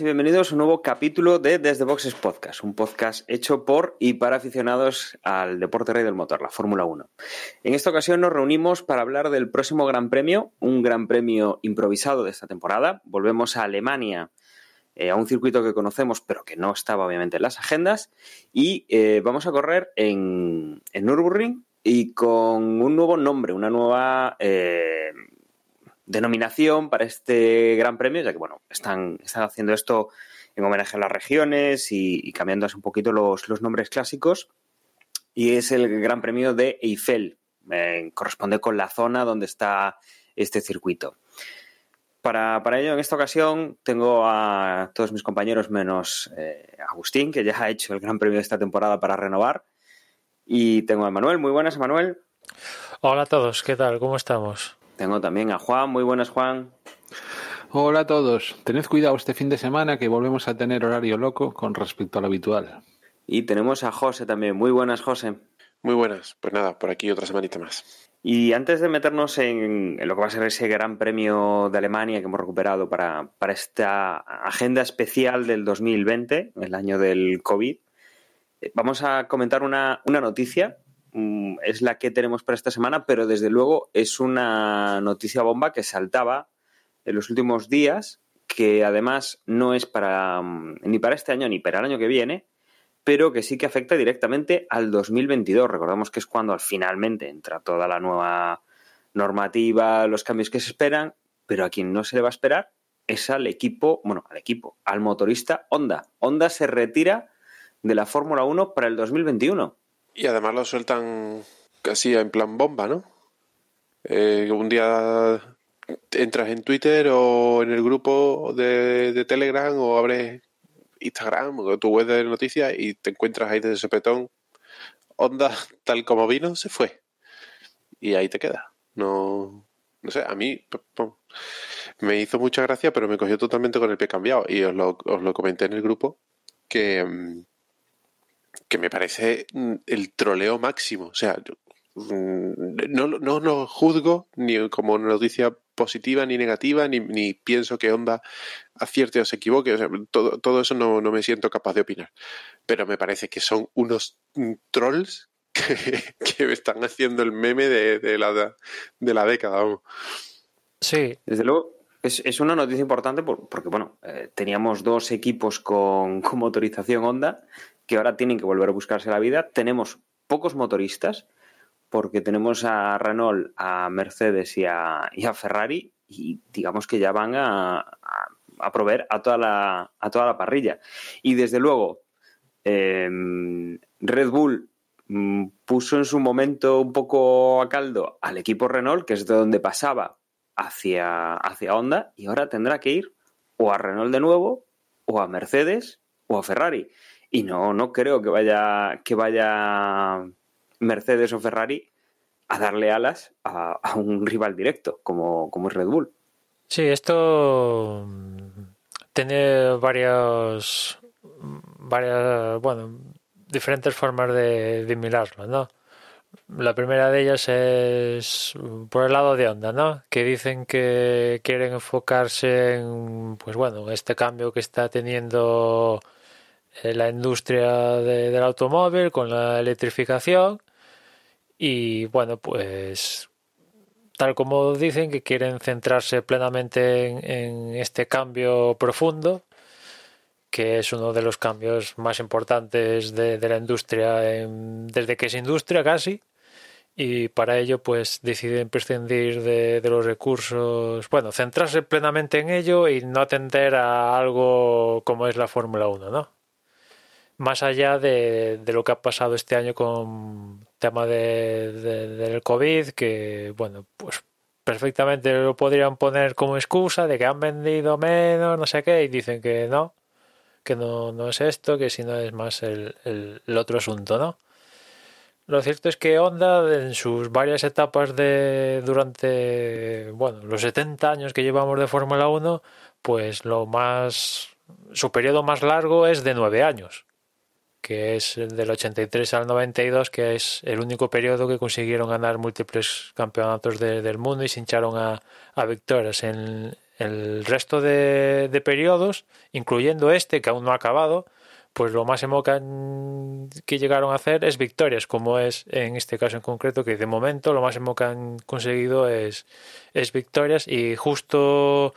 y bienvenidos a un nuevo capítulo de Desde Boxes Podcast, un podcast hecho por y para aficionados al deporte rey del motor, la Fórmula 1. En esta ocasión nos reunimos para hablar del próximo Gran Premio, un Gran Premio improvisado de esta temporada. Volvemos a Alemania, eh, a un circuito que conocemos pero que no estaba obviamente en las agendas, y eh, vamos a correr en, en Nürburgring y con un nuevo nombre, una nueva... Eh, denominación para este gran premio, ya que bueno, están, están haciendo esto en homenaje a las regiones y, y cambiando un poquito los, los, nombres clásicos. Y es el Gran Premio de Eiffel, eh, corresponde con la zona donde está este circuito. Para, para, ello, en esta ocasión, tengo a todos mis compañeros menos eh, Agustín, que ya ha hecho el Gran Premio de esta temporada para renovar. Y tengo a Manuel. Muy buenas, Manuel. Hola a todos, ¿qué tal? ¿Cómo estamos? Tengo también a Juan. Muy buenas, Juan. Hola a todos. Tened cuidado este fin de semana que volvemos a tener horario loco con respecto al habitual. Y tenemos a José también. Muy buenas, José. Muy buenas. Pues nada, por aquí otra semanita más. Y antes de meternos en, lo que va a ser ese gran premio de Alemania que hemos recuperado para, para esta agenda especial del 2020, el año del COVID, eh, vamos a comentar una, una noticia mm, es la que tenemos para esta semana, pero desde luego es una noticia bomba que saltaba en los últimos días, que además no es para mm, ni para este año ni para el año que viene, pero que sí que afecta directamente al 2022. Recordamos que es cuando finalmente entra toda la nueva normativa, los cambios que se esperan, pero a quien no se le va a esperar es al equipo, bueno, al equipo, al motorista Honda. Honda se retira de la Fórmula 1 para el 2021. Y además lo sueltan casi en plan bomba, ¿no? Eh, un día entras en Twitter o en el grupo de, Telegram o abres Instagram o tu web de noticias y te encuentras ahí desde ese petón. Onda, tal como vino, se fue. Y ahí te queda. No, no sé, a mí me hizo mucha gracia, pero me cogió totalmente con el pie cambiado. Y os lo, os lo comenté en el grupo que que me parece mm, el troleo máximo. O sea, no, no lo juzgo ni como una noticia positiva ni negativa, ni, ni pienso que Honda acierte o se equivoque. O sea, todo, todo eso no, no, me siento capaz de opinar. Pero me parece que son unos trolls que, que están haciendo el meme de, de, la, de la década. Vamos. Sí. Desde luego, es, es, una noticia importante porque, bueno, eh, teníamos dos equipos con, con motorización Honda que ahora tienen que volver a buscarse la vida. Tenemos pocos motoristas, porque tenemos a Renault, a Mercedes y a, Ferrari, y digamos que ya van a, proveer a toda, la, a toda la parrilla. Y desde luego, eh, Red Bull mm, puso en su momento un poco a caldo al equipo Renault, que es de donde pasaba hacia, hacia Honda, y ahora tendrá que ir o a Renault de nuevo, o a Mercedes, o a Ferrari. Y no, no creo que vaya, que vaya Mercedes o Ferrari a darle alas a, a un rival directo como, como es Red Bull. Sí, esto tiene varios, varias, bueno, diferentes formas de, de mirarlo, ¿no? La primera de ellas es por el lado de Honda, ¿no? Que dicen que quieren enfocarse en, pues bueno, este cambio que está teniendo la industria de, del automóvil con la electrificación y bueno pues tal como dicen que quieren centrarse plenamente en, en, este cambio profundo que es uno de los cambios más importantes de, de la industria en, desde que es industria casi y para ello pues deciden prescindir de, de, los recursos, bueno, centrarse plenamente en ello y no atender a algo como es la Fórmula 1, ¿no? Más allá de, de, lo que ha pasado este año con tema de, de, del COVID, que bueno, pues perfectamente lo podrían poner como excusa de que han vendido menos, no sé qué, y dicen que no, que no, no es esto, que si no es más el, el, otro asunto, ¿no? lo cierto es que Honda en sus varias etapas de durante bueno, los 70 años que llevamos de Fórmula 1, pues lo más su periodo más largo es de nueve años, que es del 83 al 92, que es el único periodo que consiguieron ganar múltiples campeonatos del mundo y se hincharon a, victorias. En el resto de, periodos, incluyendo este, que aún no ha acabado, pues lo máximo que, que llegaron a hacer es victorias, como es en este caso en concreto, que de momento lo máximo que han conseguido es, es victorias y justo,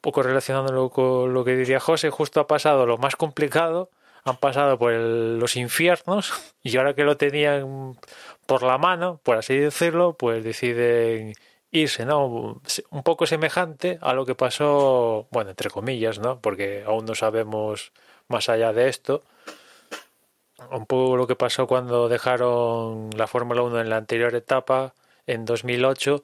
poco relacionándolo con lo que diría José, justo ha pasado lo más complicado, han pasado por los infiernos y ahora que lo tenían por la mano, por así decirlo, pues deciden irse, ¿no? Un poco semejante a lo que pasó, bueno, entre comillas, ¿no? Porque aún no sabemos más allá de esto, un poco lo que pasó cuando dejaron la Fórmula 1 en la anterior etapa, en 2008,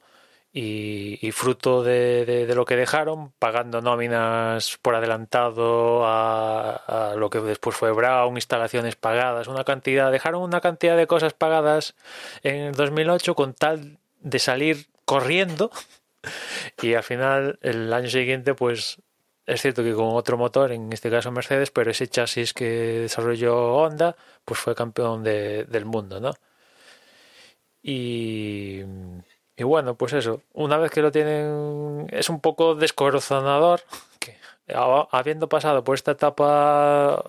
y, fruto de, lo que dejaron, pagando nóminas por adelantado a, lo que después fue Brown, instalaciones pagadas, una cantidad, dejaron una cantidad de cosas pagadas en 2008 con tal de salir corriendo y al final el año siguiente pues es cierto que con otro motor, en este caso Mercedes, pero ese chasis que desarrolló Honda, pues fue campeón de, del mundo, ¿no? Y, y, bueno, pues eso, una vez que lo tienen, es un poco descorazonador que habiendo pasado por esta etapa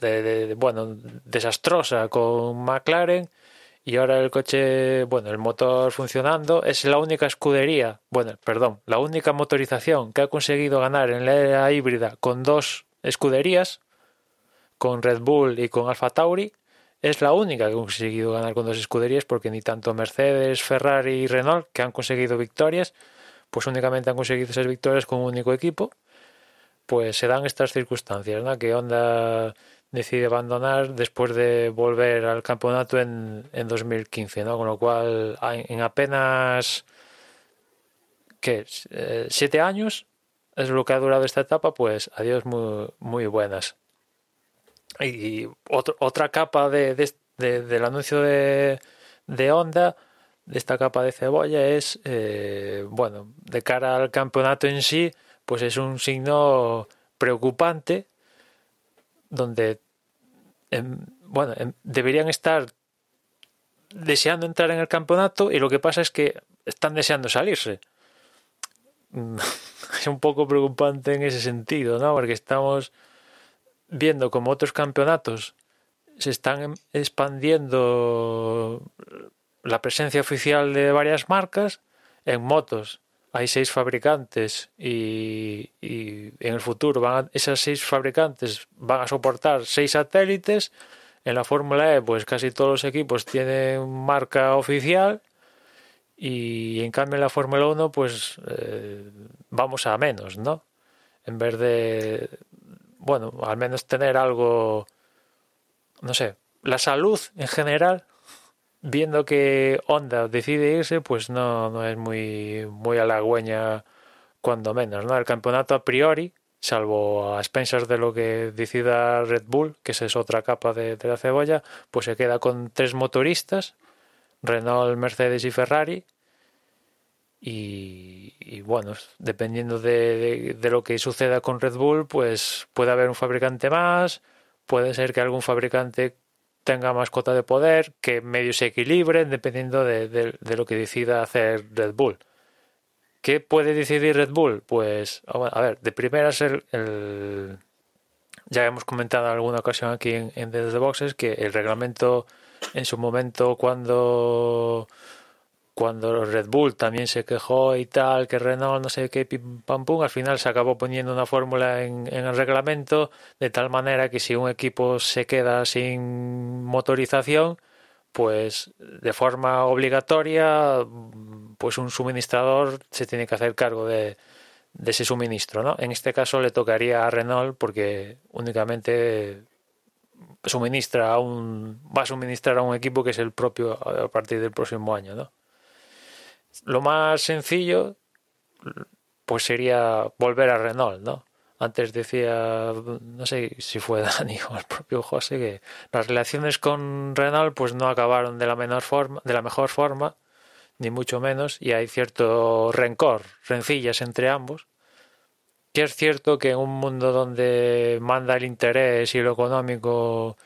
de, bueno, desastrosa con McLaren, y ahora el coche, bueno, el motor funcionando, es la única escudería, bueno, perdón, la única motorización que ha conseguido ganar en la era híbrida con dos escuderías, con Red Bull y con Alfa Tauri, es la única que ha conseguido ganar con dos escuderías porque ni tanto Mercedes, Ferrari y Renault, que han conseguido victorias, pues únicamente han conseguido esas victorias con un único equipo, pues se dan estas circunstancias, ¿no? Que Honda decide abandonar después de volver al campeonato en, en 2015, ¿no? Con lo cual, en apenas ¿qué? Eh, siete años es lo que ha durado esta etapa, pues adiós muy, muy buenas. Y, otra capa de, de, de, del anuncio de, de Honda, de esta capa de cebolla, es, eh, bueno, de cara al campeonato en sí, pues es un signo preocupante donde eh, bueno, eh, deberían estar deseando entrar en el campeonato y lo que pasa es que están deseando salirse. es un poco preocupante en ese sentido, ¿no? Porque estamos viendo como otros campeonatos se están expandiendo la presencia oficial de varias marcas en motos hay seis fabricantes y, y en el futuro van esas seis fabricantes van a soportar seis satélites. En la Fórmula E, pues casi todos los equipos tienen marca oficial y en cambio en la Fórmula 1, pues eh, vamos a menos, ¿no? En vez de, bueno, al menos tener algo, no sé, la salud en general viendo que Honda decide irse, pues no, no es muy, muy halagüeña cuando menos, ¿no? El campeonato a priori, salvo a expensas de lo que decida Red Bull, que esa es otra capa de, de la cebolla, pues se queda con tres motoristas, Renault, Mercedes y Ferrari, y, y, bueno, dependiendo de, de, lo que suceda con Red Bull, pues puede haber un fabricante más, puede ser que algún fabricante tenga más cota de poder, que medio se equilibren dependiendo de, de, lo que decida hacer Red Bull. ¿Qué puede decidir Red Bull? Pues, a ver, de primeras el, el ya hemos comentado en alguna ocasión aquí en, en Desde Boxes que el reglamento en su momento cuando cuando Red Bull también se quejó y tal, que Renault no sé qué, pim, pam, pum, al final se acabó poniendo una fórmula en, el reglamento de tal manera que si un equipo se queda sin motorización, pues de forma obligatoria, pues un suministrador se tiene que hacer cargo de, de ese suministro, ¿no? En este caso le tocaría a Renault porque únicamente suministra a un va a suministrar a un equipo que es el propio a partir del próximo año, ¿no? Lo más sencillo, pues sería volver a Renault, ¿no? Antes decía, no sé si fue Dani o el propio José, que las relaciones con Renault pues no acabaron de la menor forma, de la mejor forma, ni mucho menos, y hay cierto rencor, rencillas entre ambos. Que es cierto que en un mundo donde manda el interés y lo económico,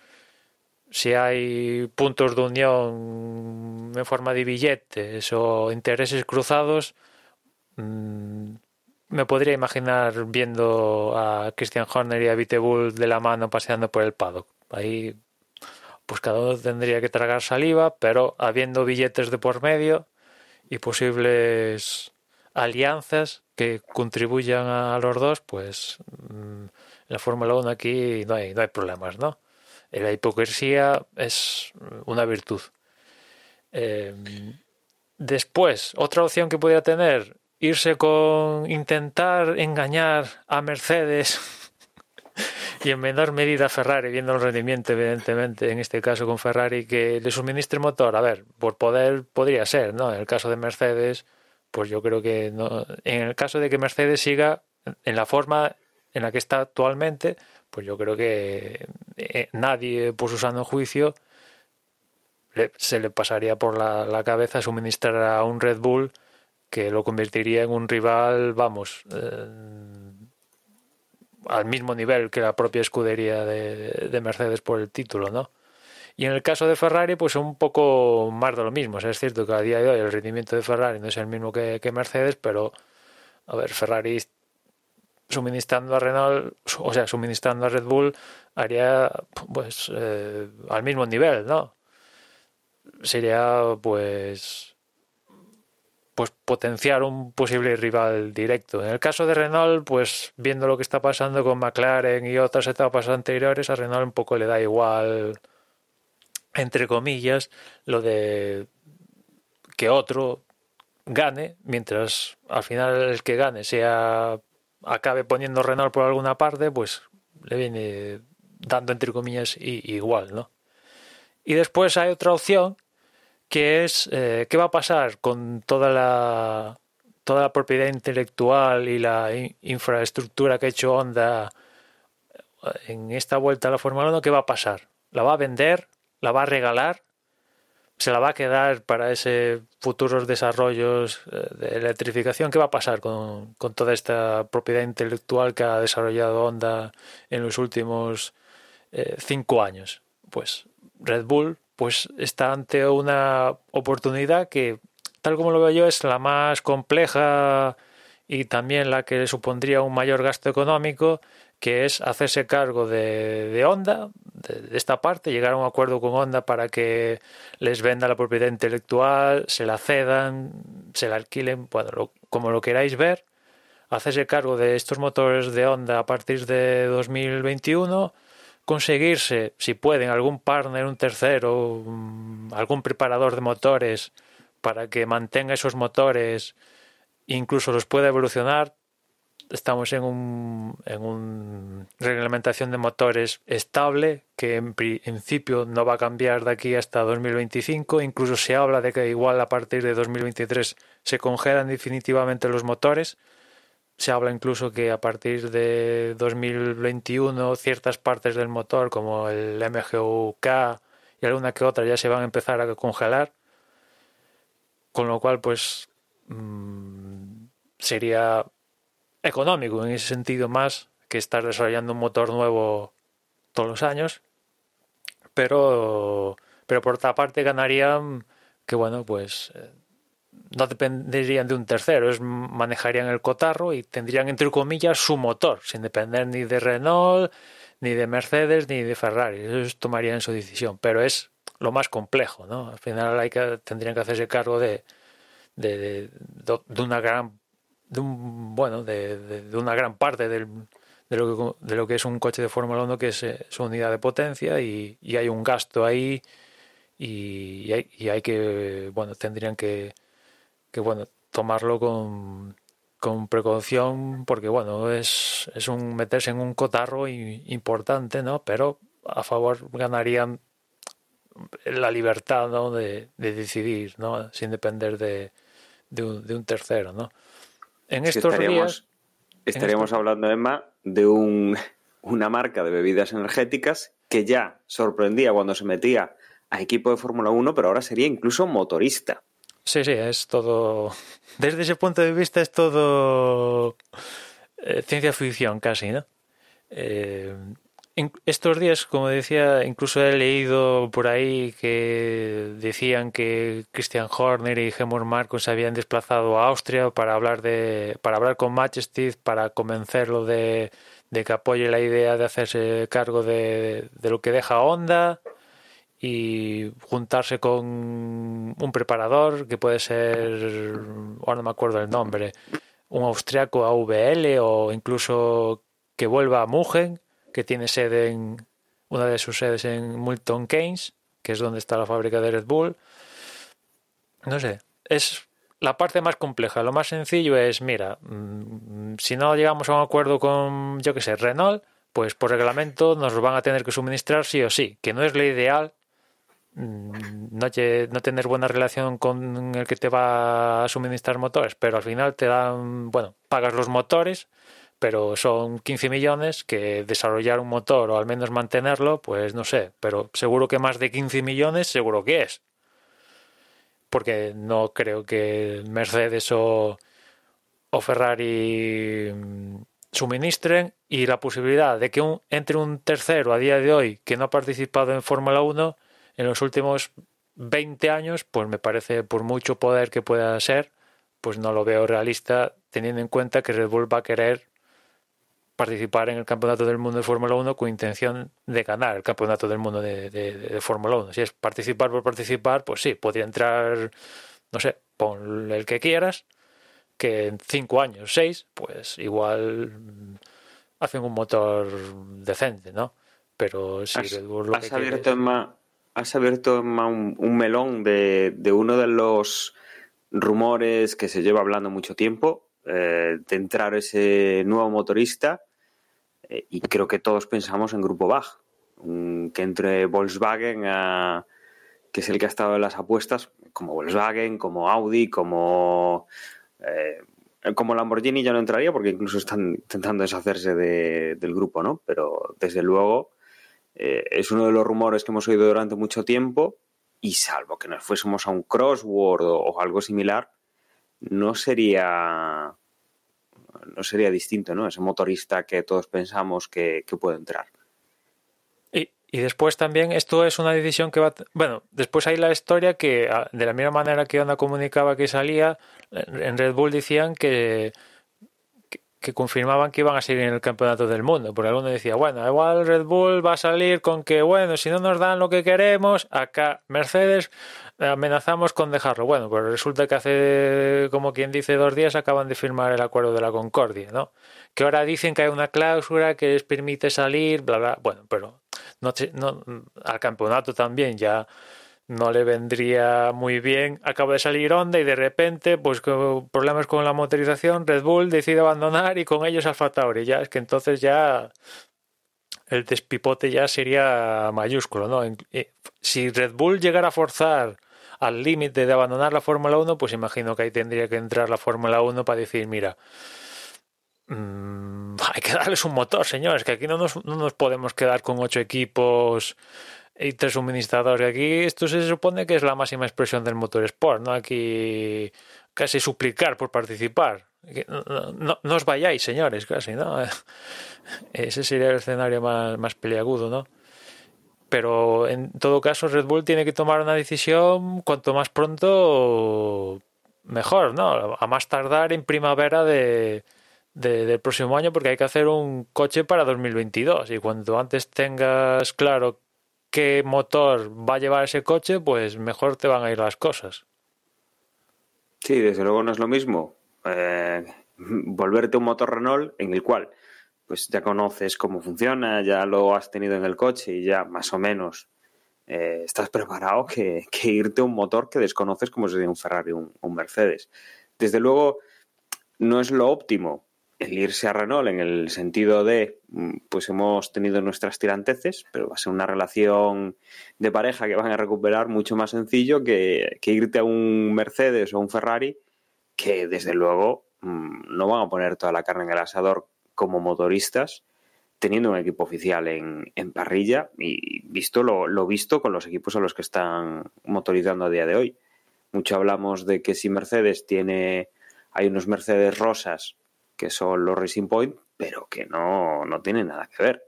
si hay puntos de unión en forma de billetes o intereses cruzados, mmm, me podría imaginar viendo a Christian Horner y a Vitebull de la mano paseando por el paddock. Ahí, pues cada uno tendría que tragar saliva, pero habiendo billetes de por medio y posibles alianzas que contribuyan a los dos, pues en la Fórmula 1 aquí no hay, no hay problemas, ¿no? La hipocresía es una virtud. Eh, después, otra opción que podría tener irse con intentar engañar a Mercedes y en menor medida a Ferrari, viendo el rendimiento, evidentemente, en este caso con Ferrari, que le suministre motor. A ver, por poder podría ser, ¿no? En el caso de Mercedes, pues yo creo que no. En el caso de que Mercedes siga en la forma en la que está actualmente, pues yo creo que eh, nadie, por su sano juicio, se le pasaría por la, cabeza suministrar a un Red Bull que lo convertiría en un rival, vamos, eh, al mismo nivel que la propia escudería de, de, Mercedes por el título, ¿no? Y en el caso de Ferrari, pues un poco más de lo mismo. Es cierto que a día de hoy el rendimiento de Ferrari no es el mismo que, que Mercedes, pero, a ver, Ferrari suministrando a Renault, o sea, suministrando a Red Bull, haría pues eh, al mismo nivel, ¿no? Sería pues pues potenciar un posible rival directo. En el caso de Renault, pues viendo lo que está pasando con McLaren y otras etapas anteriores, a Renault un poco le da igual, entre comillas, lo de que otro gane, mientras al final el que gane sea acabe poniendo Renault por alguna parte, pues le viene dando entre comillas igual, ¿no? Y después hay otra opción que es eh, qué va a pasar con toda la toda la propiedad intelectual y la infraestructura que ha hecho Honda eh, en esta vuelta a la Fórmula 1, ¿qué va a pasar? ¿La va a vender? ¿La va a regalar? ¿Se la va a quedar para ese futuros desarrollos eh, de electrificación? ¿Qué va a pasar con, con toda esta propiedad intelectual que ha desarrollado Honda en los últimos eh, cinco años? Pues Red Bull pues está ante una oportunidad que, tal como lo veo yo, es la más compleja y también la que supondría un mayor gasto económico, que es hacerse cargo de, de Honda, de, esta parte, llegar a un acuerdo con Honda para que les venda la propiedad intelectual, se la cedan, se la alquilen, bueno, como lo queráis ver, hacerse cargo de estos motores de Honda a partir de 2021 conseguirse, si pueden, algún partner, un tercero, algún preparador de motores para que mantenga esos motores, incluso los pueda evolucionar. Estamos en un, en un reglamentación de motores estable que en principio no va a cambiar de aquí hasta 2025. Incluso se habla de que igual a partir de 2023 se congelan definitivamente los motores se habla incluso que a partir de 2021 ciertas partes del motor como el MGUK y alguna que otra ya se van a empezar a congelar con lo cual pues mmm, sería económico en ese sentido más que estar desarrollando un motor nuevo todos los años pero pero por otra parte ganarían que bueno pues eh, no dependerían de un tercero, es, manejarían el cotarro y tendrían, entre comillas, su motor, sin depender ni de Renault, ni de Mercedes, ni de Ferrari. Ellos tomarían su decisión, pero es lo más complejo, ¿no? Al final hay que, tendrían que hacerse cargo de, de, de, de una gran, de un, bueno, de, de una gran parte del, de, lo que, de lo que es un coche de Fórmula 1, que es eh, su unidad de potencia, y, y hay un gasto ahí, y, y, hay, y hay que, bueno, tendrían que que bueno, tomarlo con, con precaución porque bueno, es, es un meterse en un cotarro importante, ¿no? Pero a favor ganarían la libertad ¿no? de, de decidir, ¿no? Sin depender de, de, un, de un tercero, ¿no? En estos estaríamos, días... Estaríamos hablando, Emma, de un, una marca de bebidas energéticas que ya sorprendía cuando se metía a equipo de Fórmula 1, pero ahora sería incluso motorista. Sí, sí, es todo. Desde ese punto de vista es todo eh, ciencia ficción casi, ¿no? Eh, estos días, como decía, incluso he leído por ahí que decían que Christian Horner y Gemur Marcos se habían desplazado a Austria para hablar de, para hablar con Majesty, para convencerlo de, de que apoye la idea de hacerse cargo de, de lo que deja Honda y juntarse con un preparador que puede ser, ahora no me acuerdo el nombre, un austriaco AVL o incluso que vuelva a Mugen, que tiene sede en una de sus sedes en Milton Keynes, que es donde está la fábrica de Red Bull. No sé, es la parte más compleja. Lo más sencillo es, mira, mm, si no llegamos a un acuerdo con, yo que sé, Renault, pues por reglamento nos van a tener que suministrar sí o sí, que no es lo ideal, Mm, no, no tener buena relación con el que te va a suministrar motores, pero al final te dan, bueno, pagas los motores, pero son 15 millones que desarrollar un motor o al menos mantenerlo, pues no sé, pero seguro que más de 15 millones seguro que es. Porque no creo que Mercedes o, Ferrari mm, suministren y la posibilidad de que un, entre un tercero a día de hoy que no ha participado en Fórmula 1 en los últimos 20 años, pues me parece, por mucho poder que pueda ser, pues no lo veo realista, teniendo en cuenta que Red Bull va a querer participar en el Campeonato del Mundo de Fórmula 1 con intención de ganar el Campeonato del Mundo de, Fórmula 1. Si es participar por participar, pues sí, podría entrar, no sé, pon el que quieras, que en 5 años, 6, pues igual hacen un motor decente, ¿no? Pero si Red Bull lo has abierto has abierto un, un melón de, uno de los rumores que se lleva hablando mucho tiempo, eh, de entrar ese nuevo motorista, eh, y creo que todos pensamos en Grupo Bach, que entre Volkswagen, que es el que ha estado en las apuestas, como Volkswagen, como Audi, como... Eh, como Lamborghini ya no entraría porque incluso están intentando deshacerse del grupo, ¿no? Pero desde luego es uno de los rumores que hemos oído durante mucho tiempo y salvo que nos fuésemos a un crossword o, algo similar, no sería no sería distinto, ¿no? Ese motorista que todos pensamos que, puede entrar. Y, y, después también esto es una decisión que va... Bueno, después hay la historia que ah, de la misma manera que Honda comunicaba que salía, en Red Bull decían que que confirmaban que iban a seguir en el campeonato del mundo. Porque alguno decía, bueno, igual Red Bull va a salir con que, bueno, si no nos dan lo que queremos, acá Mercedes amenazamos con dejarlo. Bueno, pues resulta que hace, como quien dice, dos días acaban de firmar el acuerdo de la Concordia, ¿no? Que ahora dicen que hay una cláusula que les permite salir, bla, bla. Bueno, pero no, no al campeonato también ya no le vendría muy bien. Acaba de salir Honda y de repente, pues con problemas con la motorización, Red Bull decide abandonar y con ellos Alfa Tauri. Ya es que entonces ya el despipote ya sería mayúsculo, ¿no? Eh, si Red Bull llegara a forzar al límite de abandonar la Fórmula 1, pues imagino que ahí tendría que entrar la Fórmula 1 para decir, mira, mm, hay que darles un motor, señores, que aquí no nos, no nos podemos quedar con ocho equipos y tres suministradores. Aquí esto se supone que es la máxima expresión del motor sport, ¿no? Aquí casi suplicar por participar. No, no, os vayáis, señores, casi, ¿no? Ese sería el escenario más, más peliagudo, ¿no? Pero en todo caso, Red Bull tiene que tomar una decisión cuanto más pronto mejor, ¿no? A más tardar en primavera de, del próximo año porque hay que hacer un coche para 2022 y cuanto antes tengas claro qué motor va a llevar ese coche, pues mejor te van a ir las cosas. Sí, desde luego no es lo mismo eh, volverte un motor Renault en el cual pues ya conoces cómo funciona, ya lo has tenido en el coche y ya más o menos eh, estás preparado que, irte a un motor que desconoces como sería un Ferrari o un Mercedes. Desde luego no es lo óptimo el irse a Renault en el sentido de, mm, pues hemos tenido nuestras tiranteces, pero va a ser una relación de pareja que van a recuperar mucho más sencillo que, irte a un Mercedes o un Ferrari, que desde luego mm, no van a poner toda la carne en el asador como motoristas teniendo un equipo oficial en, en parrilla y visto lo, lo, visto con los equipos a los que están motorizando a día de hoy. Mucho hablamos de que si Mercedes tiene, hay unos Mercedes rosas que son los Racing Point, pero que no, no tienen nada que ver.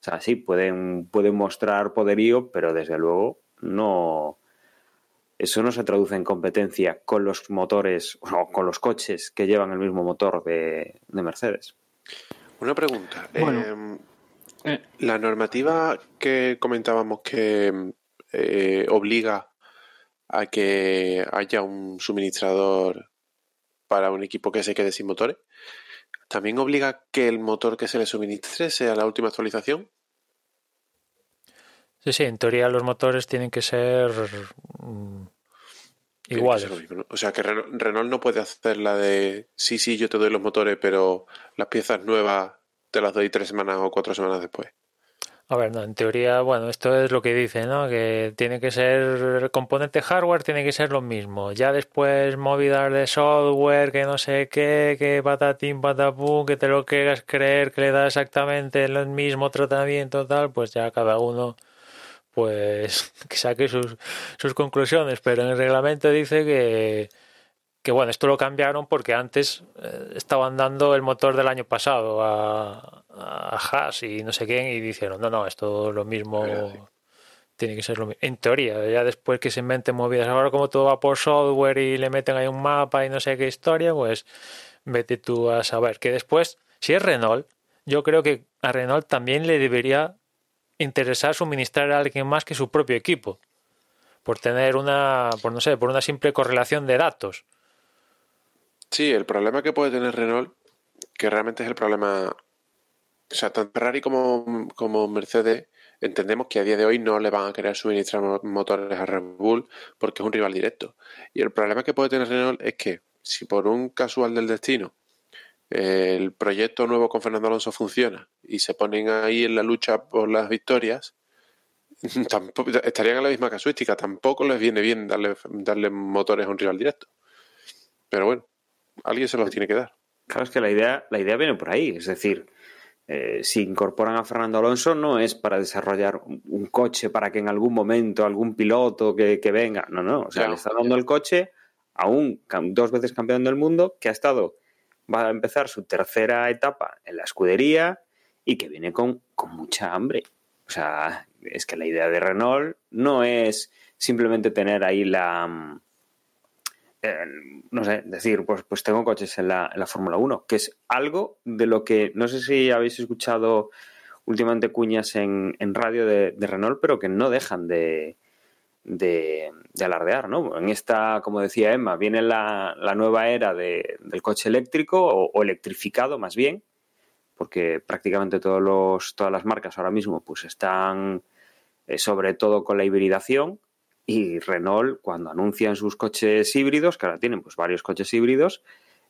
O sea, sí, pueden, pueden mostrar poderío, pero desde luego no. Eso no se traduce en competencia con los motores o con los coches que llevan el mismo motor de, de Mercedes. Una pregunta. Bueno, eh, la normativa que comentábamos que eh, obliga a que haya un suministrador para un equipo que se quede sin motores, ¿también obliga que el motor que se le suministre sea la última actualización? Sí, sí, en teoría los motores tienen que ser mm, iguales. O sea que Renault no puede hacer la de sí, sí, yo te doy los motores, pero las piezas nuevas te las doy tres semanas o cuatro semanas después. A ver, no, en teoría, bueno, esto es lo que dice, ¿no? Que tiene que ser el componente hardware, tiene que ser lo mismo. Ya después movidas de software, que no sé qué, que patatín, patapum, que te lo quieras creer, que le da exactamente el mismo tratamiento, tal, pues ya cada uno, pues, que saque sus, sus conclusiones. Pero en el reglamento dice que, que bueno, esto lo cambiaron porque antes eh, estaban dando el motor del año pasado a, a Haas y no sé quién y dijeron, no, no, esto es lo mismo, tiene que ser lo mismo. En teoría, ya después que se inventen movidas, ahora como todo va por software y le meten ahí un mapa y no sé qué historia, pues vete tú a saber. Que después, si es Renault, yo creo que a Renault también le debería interesar suministrar a alguien más que su propio equipo. Por tener una, por no sé, por una simple correlación de datos. Sí, el problema que puede tener Renault, que realmente es el problema, o sea, tanto Ferrari como, como Mercedes, entendemos que a día de hoy no le van a querer suministrar motores a Red Bull porque es un rival directo. Y el problema que puede tener Renault es que si por un casual del destino el proyecto nuevo con Fernando Alonso funciona y se ponen ahí en la lucha por las victorias, tampoco, estarían en la misma casuística. Tampoco les viene bien darle, darle motores a un rival directo. Pero bueno, alguien se los tiene que dar. Claro, es que la idea, la idea viene por ahí. Es decir, eh, si incorporan a Fernando Alonso no es para desarrollar un, coche para que en algún momento algún piloto que, venga. No, no. O sea, le está dando el coche a un dos veces campeón del mundo que ha estado, va a empezar su tercera etapa en la escudería y que viene con, con mucha hambre. O sea, es que la idea de Renault no es simplemente tener ahí la, eh, no sé, decir, pues, pues tengo coches en la, Fórmula 1, que es algo de lo que, no sé si habéis escuchado últimamente cuñas en, radio de, Renault, pero que no dejan de, de, alardear, ¿no? En esta, como decía Emma, viene la, nueva era del coche eléctrico o, electrificado más bien, porque prácticamente todos los, todas las marcas ahora mismo pues están eh, sobre todo con la hibridación y Renault, cuando anuncian sus coches híbridos, que ahora tienen pues varios coches híbridos,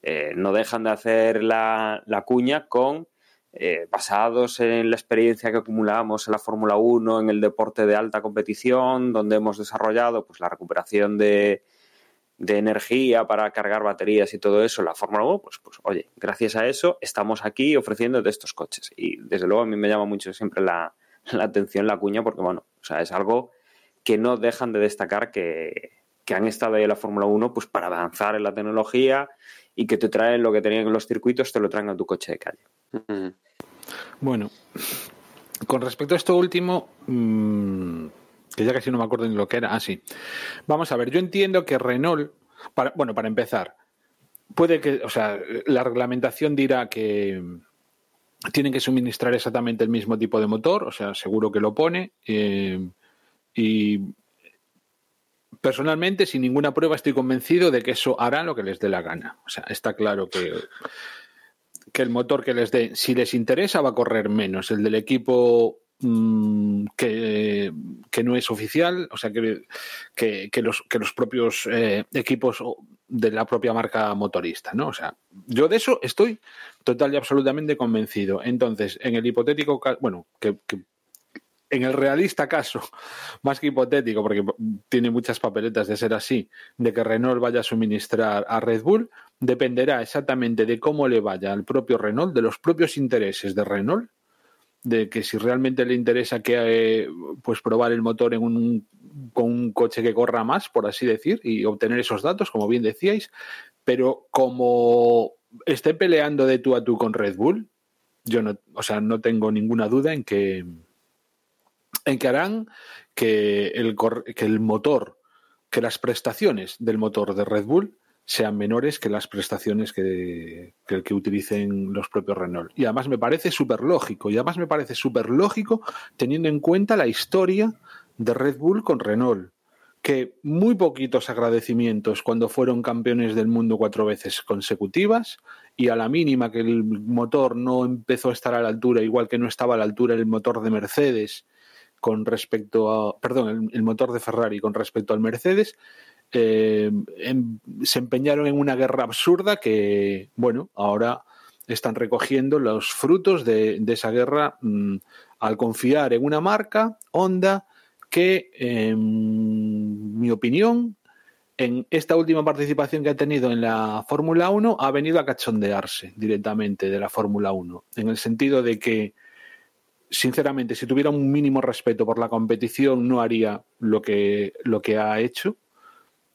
eh, no dejan de hacer la, cuña con eh, basados en la experiencia que acumulamos en la Fórmula 1, en el deporte de alta competición, donde hemos desarrollado pues la recuperación de, de energía para cargar baterías y todo eso, la Fórmula 1, pues, pues oye, gracias a eso estamos aquí ofreciendo de estos coches. Y desde luego a mí me llama mucho siempre la, la atención la cuña porque, bueno, o sea, es algo que no dejan de destacar que, han estado ahí en la Fórmula 1 pues para avanzar en la tecnología y que te traen lo que tenían en los circuitos, te lo traen a tu coche de calle. Bueno, con respecto a esto último, mm, que ya casi no me acuerdo ni lo que era, ah, sí. Vamos a ver, yo entiendo que Renault, para, bueno, para empezar, puede que, o sea, la reglamentación dirá que tienen que suministrar exactamente el mismo tipo de motor, o sea, seguro que lo pone. Eh, y personalmente, sin ninguna prueba, estoy convencido de que eso hará lo que les dé la gana. O sea, está claro que, que el motor que les dé, si les interesa, va a correr menos. El del equipo mm, que, no es oficial, o sea, que, que, los, que los propios eh, equipos de la propia marca motorista, ¿no? O sea, yo de eso estoy total y absolutamente convencido. Entonces, en el hipotético caso, bueno, que en el realista caso, más que hipotético, porque tiene muchas papeletas de ser así, de que Renault vaya a suministrar a Red Bull, dependerá exactamente de cómo le vaya al propio Renault, de los propios intereses de Renault, de que si realmente le interesa que eh, pues probar el motor en un, con un coche que corra más, por así decir, y obtener esos datos, como bien decíais, pero como esté peleando de tú a tú con Red Bull, yo no, o sea, no tengo ninguna duda en que en que harán que el, que el motor, que las prestaciones del motor de Red Bull sean menores que las prestaciones que, que, que utilicen los propios Renault. Y además me parece súper lógico, y además me parece súper lógico teniendo en cuenta la historia de Red Bull con Renault, que muy poquitos agradecimientos cuando fueron campeones del mundo cuatro veces consecutivas, y a la mínima que el motor no empezó a estar a la altura, igual que no estaba a la altura el motor de Mercedes, con respecto a, perdón, el, motor de Ferrari con respecto al Mercedes, eh, em, se empeñaron en una guerra absurda que, bueno, ahora están recogiendo los frutos de, esa guerra mmm, al confiar en una marca, Honda, que, en mi opinión, en esta última participación que ha tenido en la Fórmula 1 ha venido a cachondearse directamente de la Fórmula 1, en el sentido de que sinceramente, si tuviera un mínimo respeto por la competición, no haría lo que, lo que ha hecho,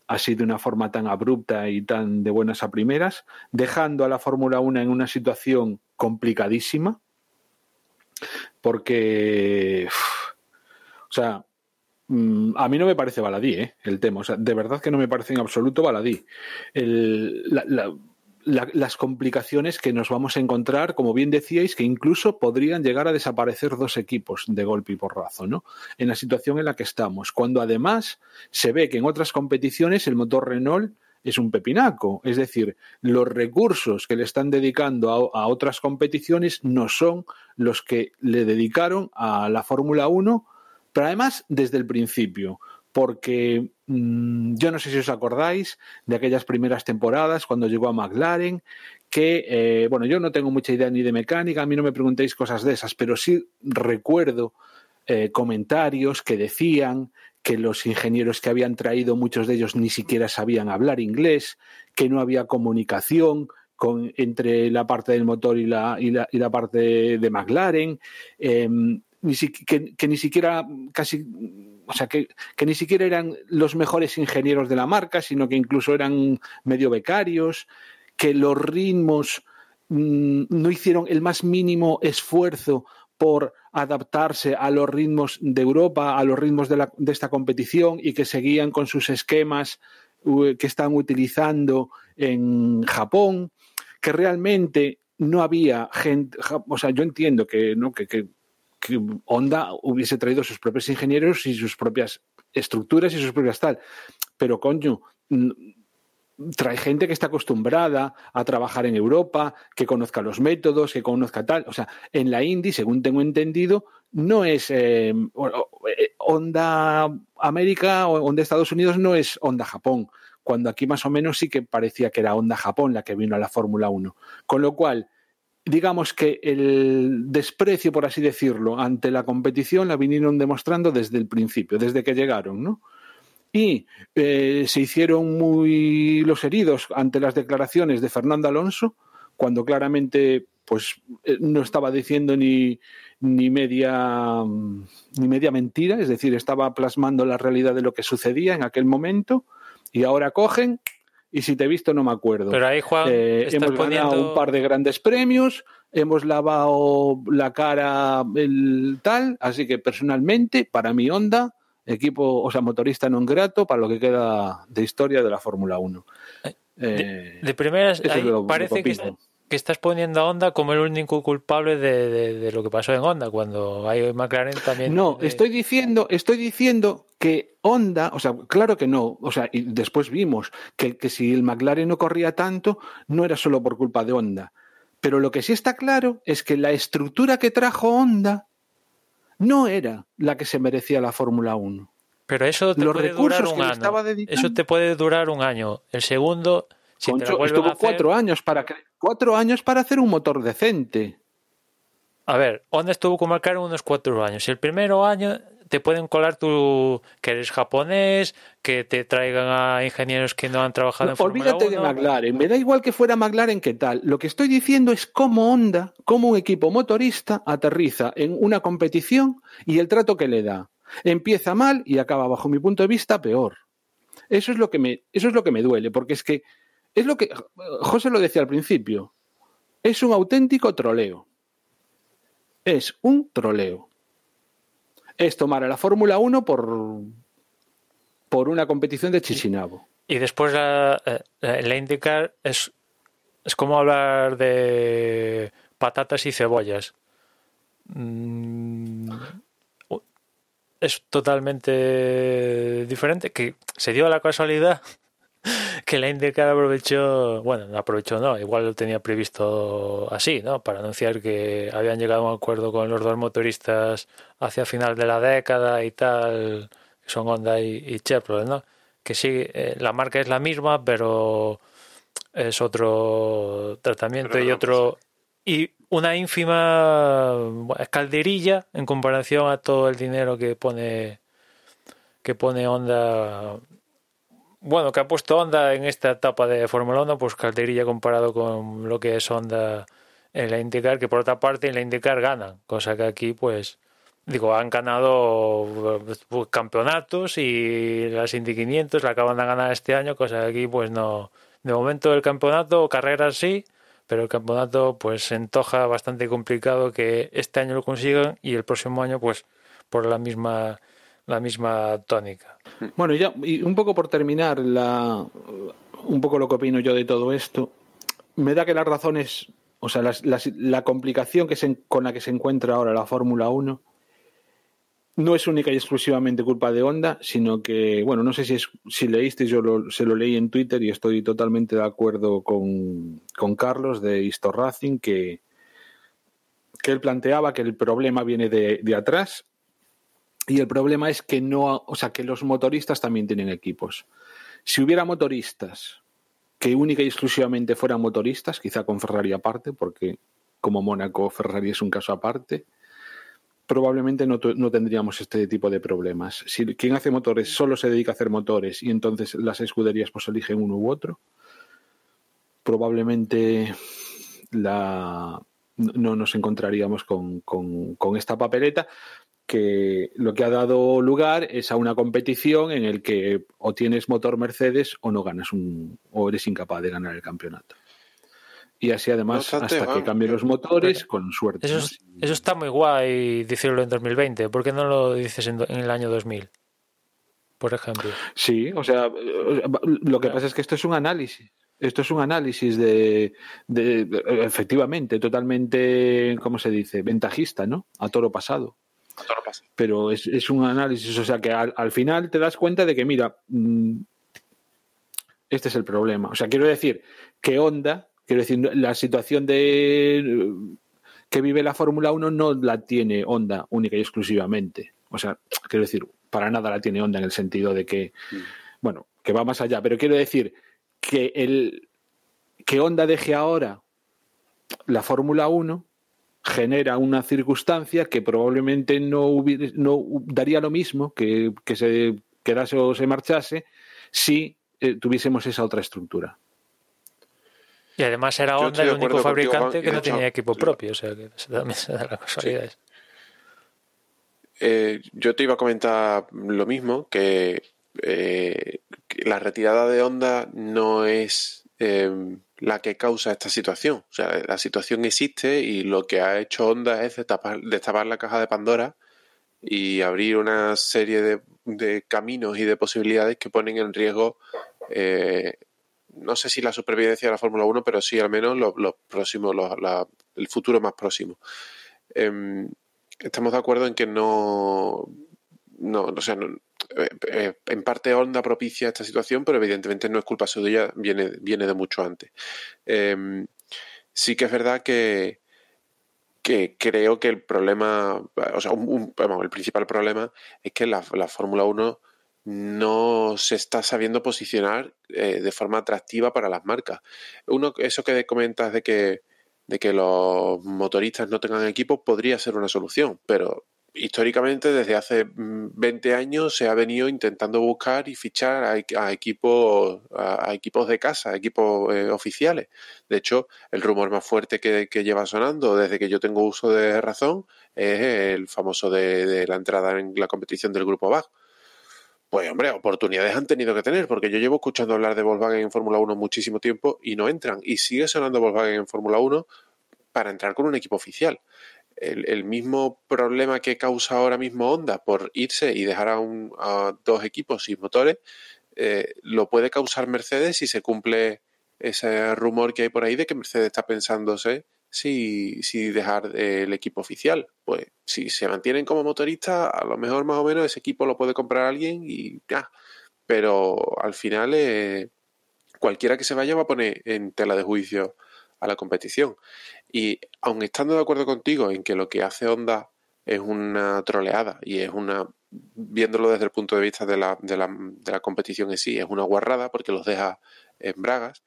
así de una forma tan abrupta y tan de buenas a primeras, dejando a la Fórmula 1 en una situación complicadísima, porque, o sea, mm, a mí no me parece baladí ¿eh? el tema, o sea, de verdad que no me parece en absoluto baladí. La, la, las complicaciones que nos vamos a encontrar, como bien decíais, que incluso podrían llegar a desaparecer dos equipos de golpe y porrazo, ¿no? En la situación en la que estamos, cuando además se ve que en otras competiciones el motor Renault es un pepinaco, es decir, los recursos que le están dedicando a, a otras competiciones no son los que le dedicaron a la Fórmula 1, pero además desde el principio porque yo no sé si os acordáis de aquellas primeras temporadas cuando llegó a McLaren, que, eh, bueno, yo no tengo mucha idea ni de mecánica, a mí no me preguntéis cosas de esas, pero sí recuerdo eh, comentarios que decían que los ingenieros que habían traído, muchos de ellos ni siquiera sabían hablar inglés, que no había comunicación, con, entre la parte del motor y la, y la, y la parte de McLaren, eh, que, ni siquiera casi o sea, que, que, ni siquiera eran los mejores ingenieros de la marca, sino que incluso eran medio becarios, que los ritmos mmm, no hicieron el más mínimo esfuerzo por adaptarse a los ritmos de Europa, a los ritmos de, la, de esta competición y que seguían con sus esquemas que están utilizando en Japón, que realmente no había gente, o sea, yo entiendo que, ¿no? que que Honda hubiese traído sus propios ingenieros y sus propias estructuras y sus propias tal. Pero, coño, trae gente que está acostumbrada a trabajar en Europa, que conozca los métodos, que conozca tal. O sea, en la Indy, según tengo entendido, no es eh, Honda América o Honda Estados Unidos, no es Honda Japón. Cuando aquí más o menos sí que parecía que era Honda Japón la que vino a la Fórmula 1. Con lo cual, digamos que el desprecio, por así decirlo, ante la competición la vinieron demostrando desde el principio, desde que llegaron, ¿no? Y eh, se hicieron muy los heridos ante las declaraciones de Fernando Alonso, cuando claramente pues eh, no estaba diciendo ni, ni media ni media mentira, es decir, estaba plasmando la realidad de lo que sucedía en aquel momento, y ahora cogen y si te he visto no me acuerdo. Pero ahí, Juan, eh, hemos poniendo... ganado un par de grandes premios, hemos lavado la cara el tal, así que personalmente, para mi Honda, equipo, o sea, motorista non grato para lo que queda de historia de la Fórmula 1. Eh, de, de primeras, ahí parece que, que estás poniendo a Honda como el único culpable de, de, de, lo que pasó en Honda, cuando hay McLaren también. No, estoy diciendo, estoy diciendo que Honda, o sea, claro que no, o sea, y después vimos que, que si el McLaren no corría tanto, no era solo por culpa de Honda. Pero lo que sí está claro es que la estructura que trajo Honda no era la que se merecía la Fórmula 1. Pero eso te Los puede durar un año. dedicando... Eso te puede durar un año. El segundo, si Concho, estuvo hacer... cuatro años para cuatro años para hacer un motor decente. A ver, Honda estuvo con McLaren unos cuatro años. El primer año te pueden colar tú que eres japonés, que te traigan a ingenieros que no han trabajado en Fórmula Olvídate de 1. McLaren, me da igual que fuera McLaren que tal. Lo que estoy diciendo es cómo Honda, cómo un equipo motorista aterriza en una competición y el trato que le da. Empieza mal y acaba, bajo mi punto de vista, peor. Eso es lo que me, eso es lo que me duele, porque es que es lo que José lo decía al principio. Es un auténtico troleo. Es un troleo. Es tomar a la Fórmula 1 por, por una competición de Chichinabo. Y después la, eh, la IndyCar es, es como hablar de patatas y cebollas. Mm, Es totalmente diferente. Que se dio la casualidad que la IndyCar aprovechó, bueno, no aprovechó, no, igual lo tenía previsto así, ¿no? Para anunciar que habían llegado a un acuerdo con los dos motoristas hacia final de la década y tal, que son Honda y, y Chevrolet, ¿no? Que sí, eh, la marca es la misma, pero es otro tratamiento y otro y una ínfima calderilla en comparación a todo el dinero que pone que pone Honda bueno, que ha puesto Honda en esta etapa de Fórmula 1, pues calderilla comparado con lo que es Honda en la IndyCar, que por otra parte en la IndyCar ganan, cosa que aquí pues digo, han ganado pues, campeonatos y las Indy 500 la acaban de ganar este año, cosa que aquí pues no. De momento el campeonato, carreras sí, pero el campeonato pues se antoja bastante complicado que este año lo consigan y el próximo año pues por la misma la misma tónica. Bueno, ya, y un poco por terminar, la, un poco lo que opino yo de todo esto, me da que las razones, o sea, las- las- la complicación que se, con la que se encuentra ahora la Fórmula 1 no es única y exclusivamente culpa de Honda, sino que, bueno, no sé si, es, si leíste, yo lo- se lo leí en Twitter y estoy totalmente de acuerdo con, con Carlos de Histor Racing, que, que él planteaba que el problema viene de, de atrás y el problema es que no, o sea, que los motoristas también tienen equipos. Si hubiera motoristas que única y exclusivamente fueran motoristas, quizá con Ferrari aparte, porque como Mónaco, Ferrari es un caso aparte, probablemente no, no tendríamos este tipo de problemas. Si quien hace motores solo se dedica a hacer motores y entonces las escuderías pues eligen uno u otro, probablemente la, no nos encontraríamos con, con- con esta papeleta que lo que ha dado lugar es a una competición en el que o tienes motor Mercedes o no ganas un o eres incapaz de ganar el campeonato. Y así además No hasta que cambien los motores con suerte. Eso, ¿no? es- eso está muy guay decirlo en 2020. ¿Por qué no lo dices en, el año 2000? Por ejemplo. Sí, o sea, eh, lo que pasa es que esto es un análisis. Esto es un análisis de, de- de- efectivamente, totalmente, ¿cómo se dice? Ventajista, ¿no? A toro pasado. Pero es, es un análisis, o sea que al, al final te das cuenta de que, mira, mm, este es el problema. O sea, quiero decir que Honda, quiero decir, la situación de que vive la Fórmula 1 no la tiene Honda única y exclusivamente. O sea, quiero decir, para nada la tiene Honda en el sentido de que, bueno, que va más allá, pero quiero decir que el que Honda deje ahora la Fórmula 1 genera una circunstancia que probablemente no, hubiera- no daría lo mismo que, que se quedase o se marchase si eh, tuviésemos esa otra estructura. Y además era Honda el único contigo, fabricante que no hecho, tenía equipo propio. O sea, que se- también se da la casualidad. Eh, yo te iba a comentar lo mismo, que, eh, que la retirada de Honda no es eh, la que causa esta situación. O sea, la situación existe y lo que ha hecho Honda es destapar, la caja de Pandora y abrir una serie de, caminos y de posibilidades que ponen en riesgo, eh, no sé si la supervivencia de la Fórmula 1, pero sí al menos los, próximos, el futuro más próximo. Em, estamos de acuerdo en que no, no, o sea, no- eh, eh, en parte Honda propicia esta situación, pero evidentemente no es culpa suya, viene, viene de mucho antes. Em, sí que es verdad que, que creo que el problema, o sea, un- el principal problema es que la, la Fórmula 1 no se está sabiendo posicionar eh, de forma atractiva para las marcas. Uno, eso que comentas de que, de que los motoristas no tengan equipo podría ser una solución, pero históricamente desde hace 20 mm, años se ha venido intentando buscar y fichar a, equipos a, equipos de casa, a equipos eh, oficiales. De hecho, el rumor más fuerte que, lleva sonando desde que yo tengo uso de razón es el famoso de, la entrada en la competición del grupo BAG. Pues hombre, oportunidades han tenido que tener, porque yo llevo escuchando hablar de Volkswagen en Fórmula 1 muchísimo tiempo y no entran. Y sigue sonando Volkswagen en Fórmula 1 para entrar con un equipo oficial el, mismo problema que causa ahora mismo Honda por irse y dejar a, un, a dos equipos sin motores, eh, lo puede causar Mercedes si se cumple ese rumor que hay por ahí de que Mercedes está pensándose si, si dejar el equipo oficial. Pues si se mantienen como motoristas, a lo mejor más o menos ese equipo lo puede comprar alguien y ya. Pero al final eh, cualquiera que se vaya va a poner en tela de juicio a la competición. Y aun estando de acuerdo contigo en que lo que hace Honda es una troleada y es una, viéndolo desde el punto de vista de la, de la, de la competición en sí, es una guarrada porque los deja en bragas,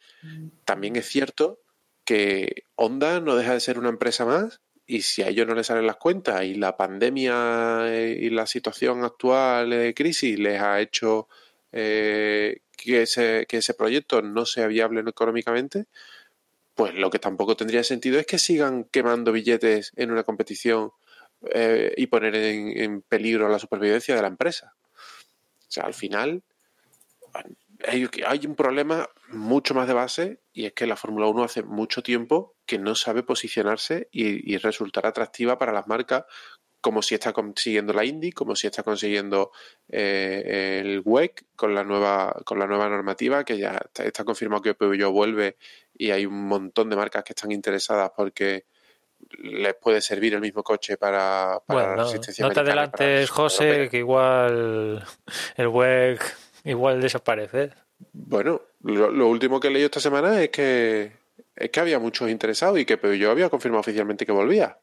también es cierto que Honda no deja de ser una empresa más y si a ellos no les salen las cuentas y la pandemia eh, y la situación actual de crisis les ha hecho eh, que, ese, que ese proyecto no sea viable económicamente, pues lo que tampoco tendría sentido es que sigan quemando billetes en una competición eh, y poner en, peligro la supervivencia de la empresa. O sea, al final hay, un problema mucho más de base y es que la Fórmula 1 hace mucho tiempo que no sabe posicionarse y, y resultar atractiva para las marcas como si está consiguiendo la Indy, como si está consiguiendo eh, el WEC con la nueva con la nueva normativa que ya está, confirmado que Peugeot vuelve y hay un montón de marcas que están interesadas porque les puede servir el mismo coche para, para la resistencia. No te adelantes, José, que igual el WEC igual desaparece. Bueno, lo, último que he leído esta semana es que es que había muchos interesados y que Peugeot había confirmado oficialmente que volvía.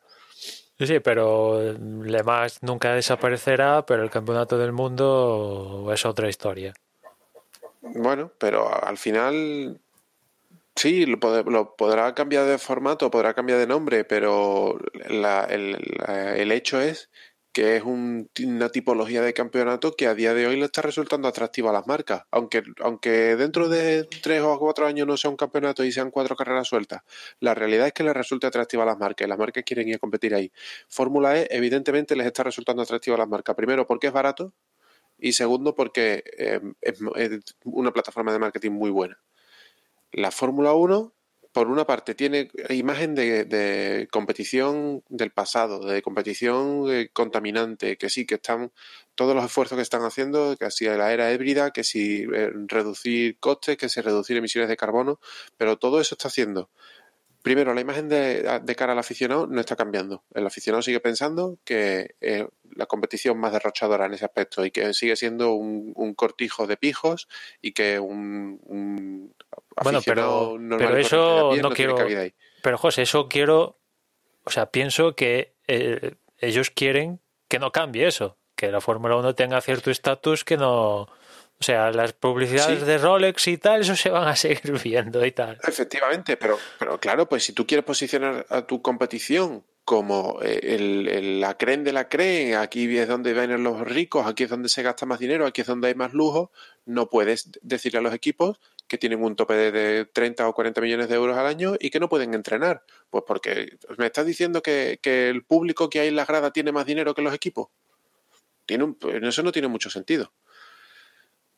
Sí, sí, pero Le nunca desaparecerá, pero el campeonato del mundo es otra historia. Bueno, pero al final sí, lo, podrá cambiar de formato, podrá cambiar de nombre, pero el hecho es que es una tipología de campeonato que a día de hoy le está resultando atractiva a las marcas. Aunque, aunque dentro de tres o cuatro años no sea un campeonato y sean cuatro carreras sueltas, la realidad es que les resulta atractiva a las marcas y las marcas quieren ir a competir ahí. Fórmula E, evidentemente, les está resultando atractiva a las marcas. Primero, porque es barato y segundo, porque eh, es, es una plataforma de marketing muy buena. La Fórmula 1 por una parte, tiene imagen de, competición del pasado, de competición eh, contaminante, que sí, que están todos los esfuerzos que están haciendo, que si la era híbrida, que si eh, reducir costes, que si reducir emisiones de carbono, pero todo eso está haciendo. Primero, la imagen de, cara al aficionado no está cambiando. El aficionado sigue pensando que es la competición más derrochadora en ese aspecto y que sigue siendo un, cortijo de pijos y que un bueno, pero, pero eso no, quiero. Pero José, eso quiero. O sea, pienso que eh, ellos quieren que no cambie eso, que la Fórmula 1 tenga cierto estatus que no. O sea, las publicidades de Rolex y tal, eso se van a seguir viendo y tal. Efectivamente, pero, pero claro, pues si tú quieres posicionar a tu competición como eh, el, la creen de la creen, aquí es donde vienen los ricos, aquí es donde se gasta más dinero, aquí es donde hay más lujo, no puedes decirle a los equipos que tienen un tope de 30 o 40 millones de euros al año y que no pueden entrenar. Pues porque me estás diciendo que, el público que hay en la grada tiene más dinero que los equipos. Tiene pues, eso no tiene mucho sentido.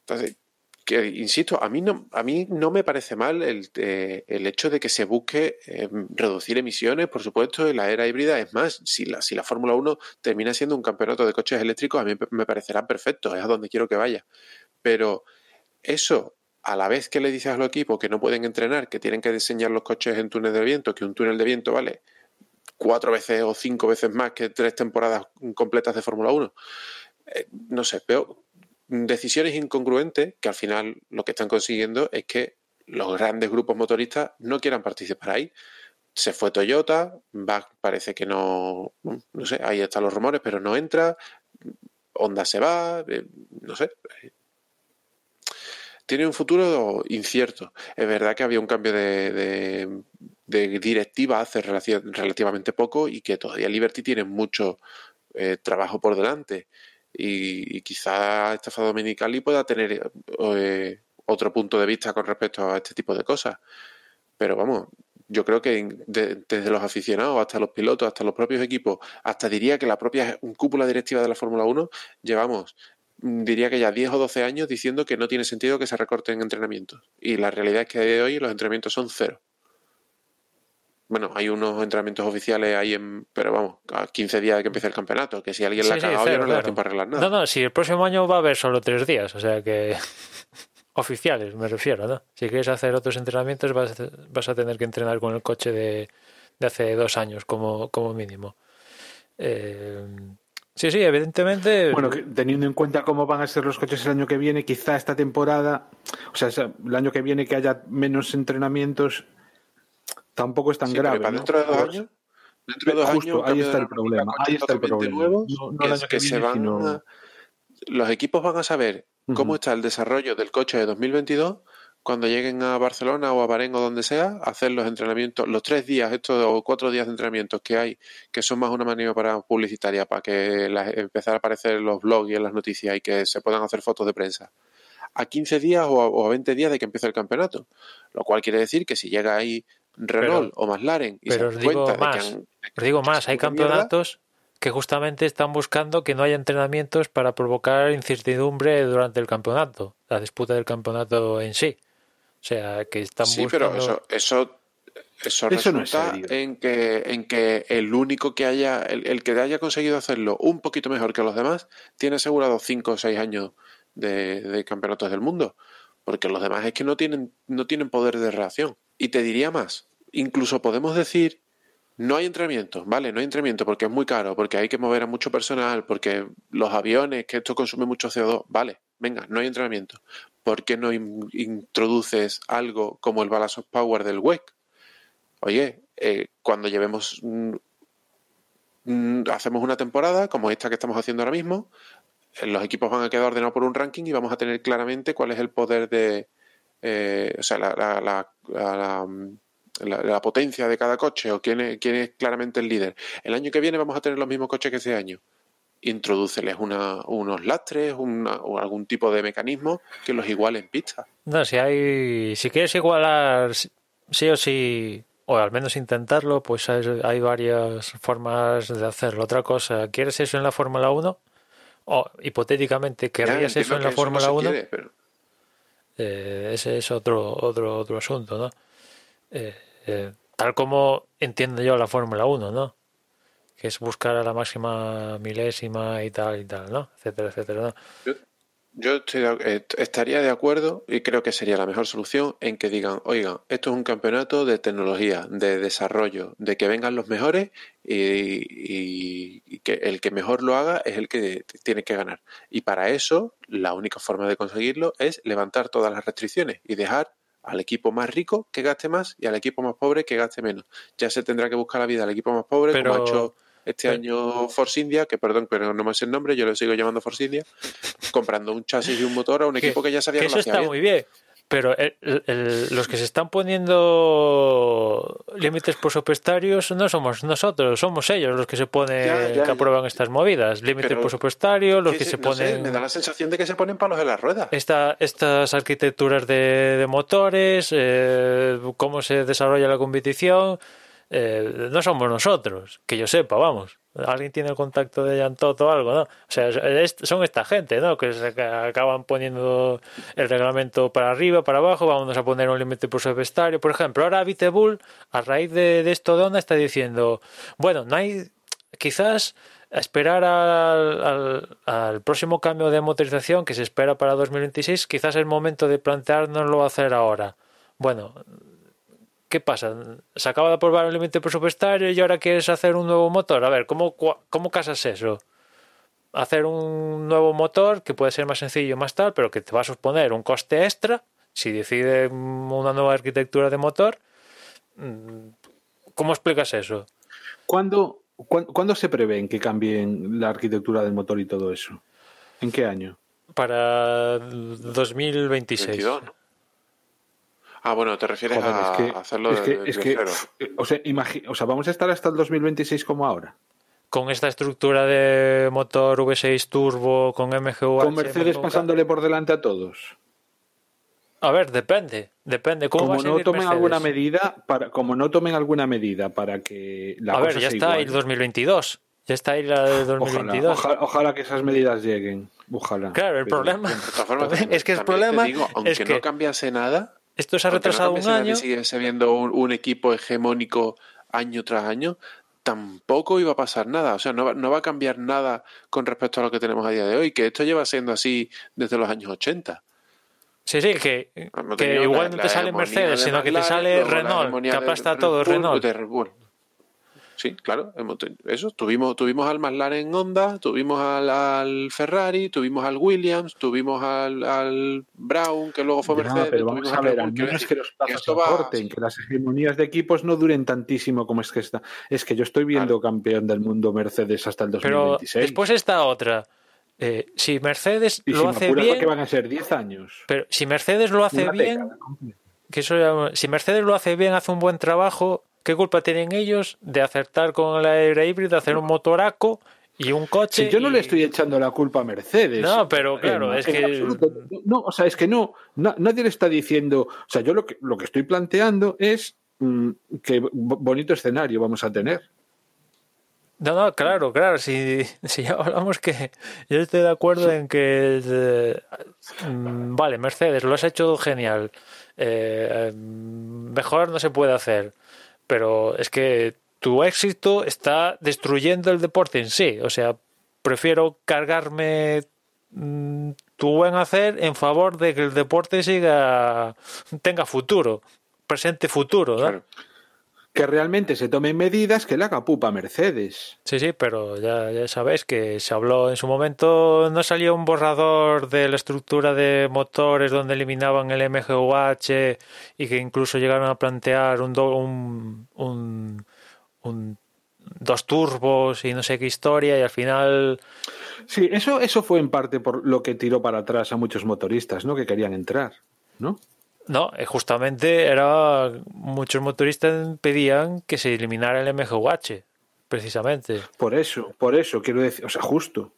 Entonces, que insisto, a mí no, a mí no me parece mal el, eh, el hecho de que se busque eh, reducir emisiones, por supuesto, en la era híbrida. Es más, si la, si la Fórmula 1 termina siendo un campeonato de coches eléctricos, a mí me parecerá perfecto, es a donde quiero que vaya. Pero eso, a la vez que le dices a los equipos que no pueden entrenar, que tienen que diseñar los coches en túnel de viento, que un túnel de viento vale cuatro veces o cinco veces más que tres temporadas completas de Fórmula 1. Eh, no sé, veo decisiones incongruentes que al final lo que están consiguiendo es que los grandes grupos motoristas no quieran participar ahí. Se fue Toyota, parece que no, no sé, ahí están los rumores, pero no entra. Honda se va, eh, no sé. Tiene un futuro incierto. Es verdad que había un cambio de, de, directiva hace relativamente poco y que todavía Liberty tiene mucho eh, trabajo por delante. Y, y quizá Estefa Dominicali pueda tener eh, otro punto de vista con respecto a este tipo de cosas. Pero vamos, yo creo que desde los aficionados hasta los pilotos, hasta los propios equipos, hasta diría que la propia cúpula directiva de la Fórmula 1, llevamos, mm, diría que ya 10 o 12 años diciendo que no tiene sentido que se recorten entrenamientos. Y la realidad es que a día de hoy los entrenamientos son cero. Bueno, hay unos entrenamientos oficiales ahí, en, pero vamos, a 15 días de que empiece el campeonato, que si alguien la ha Sí, sí, cagado ya no le da tiempo a arreglar nada. No, no, si el próximo año va a haber solo tres días, o sea que oficiales me refiero, ¿no? Si quieres hacer otros entrenamientos vas, a- vas a tener que entrenar con el coche de, de hace dos años como, como mínimo. Eh, sí, sí, evidentemente. Bueno, que teniendo en cuenta cómo van a ser los coches el año que viene, quizá esta temporada, o sea, el año que viene que haya menos entrenamientos, tampoco es tan Sí, grave. para ¿no? dentro de dos años, dentro de dos Justo, años, ahí está el problema, ahí está el problema. nuevos, No- no que, el año que que se van sino- a- los equipos van a saber cómo está el desarrollo del coche de 2022 cuando lleguen a Barcelona o a Bahrein o donde sea, hacer los entrenamientos, los tres días, estos o cuatro días de entrenamientos que hay, que son más una manera para publicitaria, para que las, empezar a aparecer en los blogs y en las noticias y que se puedan hacer fotos de prensa. A 15 días o a, o a 20 días de que empiece el campeonato. Lo cual quiere decir que si llega ahí Renault o McLaren y pero se os digo más, que han- Os digo más, hay mierda, campeonatos que justamente están buscando que no haya entrenamientos para provocar incertidumbre durante el campeonato, la disputa del campeonato en sí. O sea, que están Sí, buscando... pero eso, eso, eso, Eso no es resulta en que, en que el único que haya, el, el que haya conseguido hacerlo un poquito mejor que los demás, tiene asegurado cinco o seis años de, de campeonatos del mundo. Porque los demás es que no tienen, no tienen poder de reacción. Y te diría más, incluso podemos decir, no hay entrenamiento, ¿vale? No hay entrenamiento porque es muy caro, porque hay que mover a mucho personal, porque los aviones, que esto consume mucho CO2, vale, venga, no hay entrenamiento. ¿Por qué no in- introduces algo como el Balance of Power del WEC? Oye, eh, cuando llevemos, mm, mm, hacemos una temporada como esta que estamos haciendo ahora mismo, eh, los equipos van a quedar ordenados por un ranking y vamos a tener claramente cuál es el poder de, eh, o sea, la, la- la- la- la, mm, la- la potencia de cada coche o quién es, quién es claramente el líder. El año que viene vamos a tener los mismos coches que ese año. Introdúceles una, unos lastres una- o algún tipo de mecanismo que los iguale en pista. No, si hay, si quieres igualar sí o sí, o al menos intentarlo, pues hay, hay varias formas de hacerlo. Otra cosa, ¿quieres eso en la Fórmula 1? O hipotéticamente, Ya, ¿querrías eso en la no Fórmula se 1? quiere, pero- Eh, ese es otro, otro, otro asunto, ¿no? Eh, eh, tal como entiendo yo la Fórmula 1, ¿no? Que es buscar a la máxima milésima y tal y tal, ¿no? Etcétera, etcétera, ¿no? Yo, estoy de- eh, estaría de acuerdo y creo que sería la mejor solución en que digan, oigan, esto es un campeonato de tecnología, de desarrollo, de que vengan los mejores y, y- y que el que mejor lo haga es el que tiene que ganar. Y para eso, la única forma de conseguirlo es levantar todas las restricciones y dejar al equipo más rico que gaste más y al equipo más pobre que gaste menos. Ya se tendrá que buscar la vida al equipo más pobre, Pero- como ha hecho este año Force India, que perdón, pero no me sé el nombre, yo lo sigo llamando Force India, comprando un chasis y un motor a un equipo que, ya sabía que, que lo eso hacía está bien. muy bien. Pero el- los que se están poniendo límites presupuestarios no somos nosotros, somos ellos los que se ponen, Ya, ya, que ya. aprueban estas movidas. Límites presupuestarios, los Que que se- no sé, ponen me da la sensación de que se ponen palos en las ruedas. esta, estas arquitecturas de, de motores, eh, cómo se desarrolla la competición. Eh, no somos nosotros, que yo sepa, vamos. Alguien tiene el contacto de Yantot o algo, ¿no? O sea, es- son esta gente, ¿no? Que se ca- acaban poniendo el reglamento para arriba, para abajo, vamos a poner un límite presupuestario. Por ejemplo, ahora Vitebull, a raíz de, de esto, Donna está diciendo, bueno, no hay, quizás esperar al, al- al próximo cambio de motorización que se espera para 2026, quizás es el momento de planteárnoslo hacer ahora. Bueno, ¿qué pasa? Se acaba de aprobar el límite presupuestario y ahora quieres hacer un nuevo motor. A ver, ¿cómo, cómo casas eso? Hacer un nuevo motor que puede ser más sencillo, más tal, pero que te va a suponer un coste extra si decide una nueva arquitectura de motor. mm, ¿Cómo explicas eso? ¿Cuándo, cuán- cuándo se prevén que cambien la arquitectura del motor y todo eso? ¿En qué año? Para 2026. 22, ¿no? Ah, bueno, te refieres Joder, a es que, hacerlo es que, de, es que, cero. o, sea, o sea, vamos a estar hasta el 2026 como ahora. con esta estructura de motor V6 turbo con MGU. Con Mercedes pasándole por delante a todos. A ver, depende, depende. ¿Cómo como va a no tomen Mercedes? alguna medida para, como no tomen alguna medida para que la A ver, ya se está ahí iguale. el 2022. Ya está ahí la de Ojalá, 2022. ojalá, ojalá que esas medidas lleguen. Ojalá. Claro, el Pero, problema De es que el problema digo, aunque es no que cambiase nada, esto se ha no retrasado un año. siguiese viendo un, un equipo hegemónico año tras año, tampoco iba a pasar nada. O sea, no va, no va a cambiar nada con respecto a lo que tenemos a día de hoy, que esto lleva siendo así desde los años 80. Sí, sí, que, Hemos que igual la- no te sale Mercedes, de sino que te sale Renault, que aplasta todo Renault. Sí, claro, eso, tuvimos, tuvimos al McLaren Honda, tuvimos al, al Ferrari, tuvimos al Williams, tuvimos al, al Brown, que luego fue Ya, Mercedes, pero tuvimos vamos a ver, al Quiero menos que los que plazos esto va aporten, que las hegemonías de equipos no duren tantísimo como es que está. Es que yo estoy viendo campeón del mundo Mercedes hasta el Pero 2026. después está otra. Eh, si Mercedes y si lo me hace bien, que van a ser 10 años. pero si Mercedes lo hace Una bien, década que eso si Mercedes lo hace bien, hace un buen trabajo, ¿qué culpa tienen ellos de acertar con la era híbrida, hacer un motoraco y un coche? Si yo no y- le estoy echando la culpa a Mercedes. No, pero En- claro, es en que- absoluto. No, o sea, es que no, na- nadie le está diciendo. O sea, yo lo que, lo que estoy planteando es mm, que bo- bonito escenario vamos a tener. No, no, claro, claro. Si, si ya hablamos que yo estoy de acuerdo en que eh, mm, vale, Mercedes, lo has hecho genial. Eh, mejor no se puede hacer. Pero es que tu éxito está destruyendo el deporte en sí. O sea, prefiero cargarme mm, tu buen hacer en favor de que el deporte siga tenga futuro, presente futuro. Que realmente se tomen medidas que le haga pupa a Mercedes. Sí, sí, pero ya, ya sabéis que se habló en su momento, no salió un borrador de la estructura de motores donde eliminaban el MGUH y que incluso llegaron a plantear un, do- un, un- un- dos turbos y no sé qué historia y al final Sí, eso, eso fue en parte por lo que tiró para atrás a muchos motoristas, ¿no? Que querían entrar, ¿no? No, eh, justamente era muchos motoristas pedían que se eliminara el MGUH precisamente, Por eso, por eso, quiero decir, o sea, justo.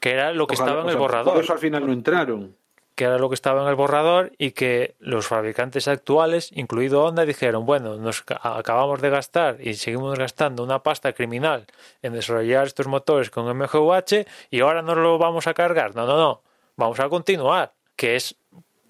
que era lo que Ojalá- estaba en el sea, borrador. Por eso al final no entraron. que era lo que estaba en el borrador y que los fabricantes actuales, incluido Honda, dijeron, bueno, nos ca- acabamos de gastar y seguimos gastando una pasta criminal en desarrollar estos motores con MGUH y ahora no lo vamos a cargar. No, no, no, vamos a continuar, que es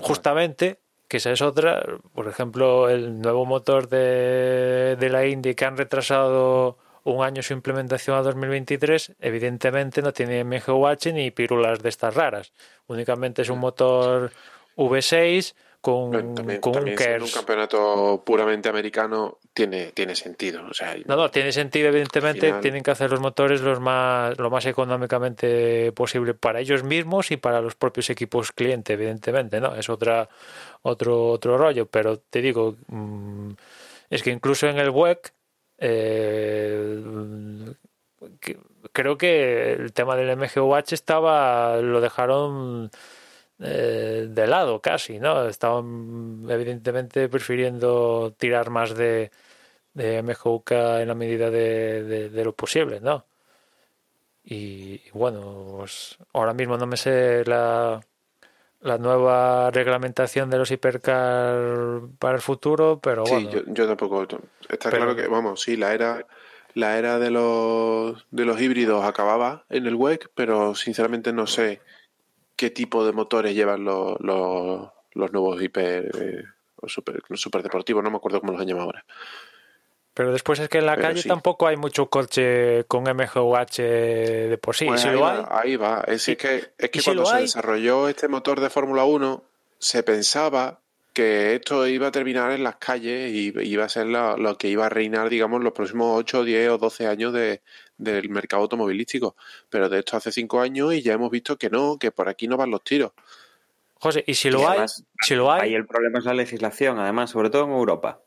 justamente que esa es otra, por ejemplo, el nuevo motor de, de la Indy que han retrasado un año su implementación a 2023, evidentemente no tiene MGUH ni pirulas de estas raras. Únicamente es un motor V6 con, Bueno, también, con un también un KERS. campeonato puramente americano tiene, tiene sentido. O sea, No, no, tiene sentido, evidentemente, final- tienen que hacer los motores los más, lo más económicamente posible para ellos mismos y para los propios equipos cliente, evidentemente, ¿no? Es otra, otro, otro rollo, pero te digo, mm, es que incluso en el WEC, eh, creo que el tema del MGUH estaba, lo dejaron eh, de lado casi, ¿no? Estaban evidentemente prefiriendo tirar más de, de MGUK en la medida de, de- de lo posible, ¿no? Y, y bueno, pues ahora mismo no me sé la, la nueva reglamentación de los hipercar para el futuro, pero Sí, bueno, yo, yo tampoco. Está Pero- claro que, vamos, sí, la era, la era de los, de los híbridos acababa en el WEC, pero sinceramente no sé qué tipo de motores llevan los, los, los nuevos hiper, eh, o super, super deportivos, no me acuerdo cómo los han llamado ahora. pero después es que en la pero calle sí. tampoco hay mucho coche con MGUH de por sí. Pues si ahí, lo va, hay, ahí va. Es, Y- que, es que si cuando se hay- desarrolló este motor de Fórmula 1, se pensaba que esto iba a terminar en las calles y iba a ser lo, lo que iba a reinar, digamos, los próximos 8, 10 o 12 años de, del mercado automovilístico. Pero de esto hace 5 años y ya hemos visto que no, que por aquí no van los tiros. José, y si Y lo hay, si lo hay, Ahí el problema es la legislación, además, sobre todo en Europa.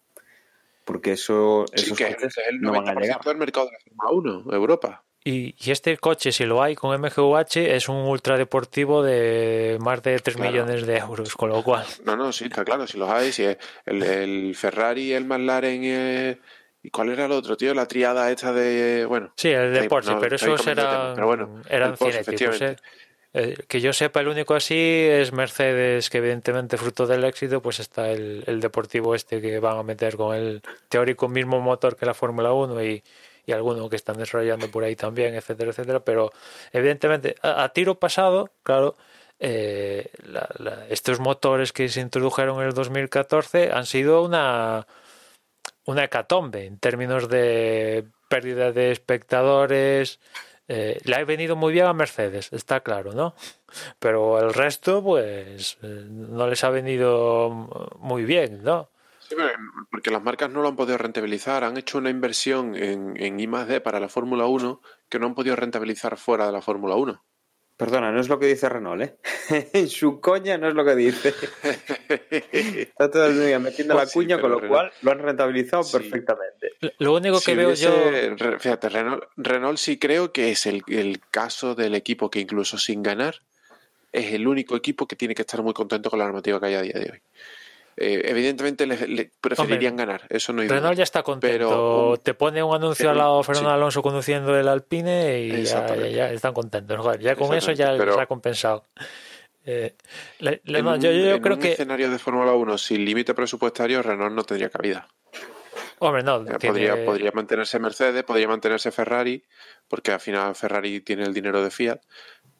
Porque eso, Sí, esos que es coches el no van a 90% llegar. del mercado de la Fórmula 1, Europa. Y, y este coche, si lo hay con MGUH, es un ultradeportivo de más de 3 Claro. millones de euros, con lo cual. No, no, sí, está claro, si los hay, si es el, el Ferrari, el McLaren eh, ¿Y cuál era el otro, tío? La triada esta de. Bueno. Sí, el de ahí, Porsche, no, pero esos eran, pero bueno, eran Porsche, cinéticos. ¿eh? Eh, que yo sepa, el único así es Mercedes, que evidentemente fruto del éxito, pues está el, el deportivo este que van a meter con el teórico mismo motor que la Fórmula 1 y, y alguno que están desarrollando por ahí también, etcétera, etcétera. Pero evidentemente, a, a tiro pasado, claro, eh, la- la- estos motores que se introdujeron en el 2014 han sido una, una hecatombe en términos de pérdida de espectadores. Eh, le ha venido muy bien a Mercedes, está claro, ¿no? Pero el resto, pues, eh, no les ha venido muy bien, ¿no? Sí, pero, porque las marcas no lo han podido rentabilizar. Han hecho una inversión en, en I más D para la Fórmula 1 que no han podido rentabilizar fuera de la Fórmula 1. Perdona, no es lo que dice Renault, ¿eh? en su coña no es lo que dice. Está todo el día metiendo la Pues sí, cuña, con lo Renault- cual lo han rentabilizado Sí. perfectamente. Lo único Si que veo yo... hubiese- Fíjate, Renault, Renault sí creo que es el, el caso del equipo que incluso sin ganar es el único equipo que tiene que estar muy contento con la normativa que hay a día de hoy. Eh, evidentemente le, le preferirían ganar, eso no hay duda. Renault ya está contento. Pero Te pone un anuncio pero al lado Fernando sí. Alonso conduciendo el Alpine y ya, ya- ya están contentos. Joder, ya con eso ya pero- ha compensado. Eh, le- le- en no, un, yo, yo en creo un que, escenario de Fórmula 1 sin límite presupuestario, Renault no tendría cabida. hombre, no, Eh, tiene- Podría, podría mantenerse Mercedes, podría mantenerse Ferrari, porque al final Ferrari tiene el dinero de Fiat.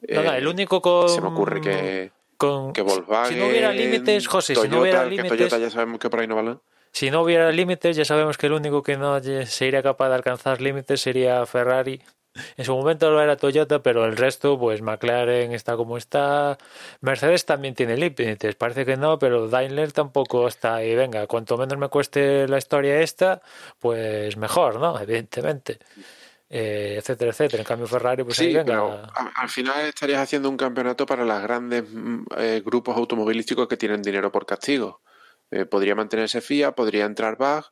no, no, Eh, el único con, se me ocurre que, con- que Volkswagen, si no hubiera límites, José, si no hubiera límites, Toyota ya sabemos que por ahí no vale. si no hubiera límites, ya sabemos que el único que no sería capaz de alcanzar límites sería Ferrari. En su momento lo era Toyota, pero el resto, pues McLaren está como está. Mercedes también tiene límites, parece que no, pero Daimler tampoco está ahí. Venga, cuanto menos me cueste la historia esta, pues mejor, ¿no? Evidentemente. Eh, etcétera, etcétera. En cambio, Ferrari, pues ahí sí, venga. pero a- al final estarías haciendo un campeonato para los grandes mm, eh, grupos automovilísticos que tienen dinero por castigo. Eh, podría mantenerse FIA, podría entrar BAG,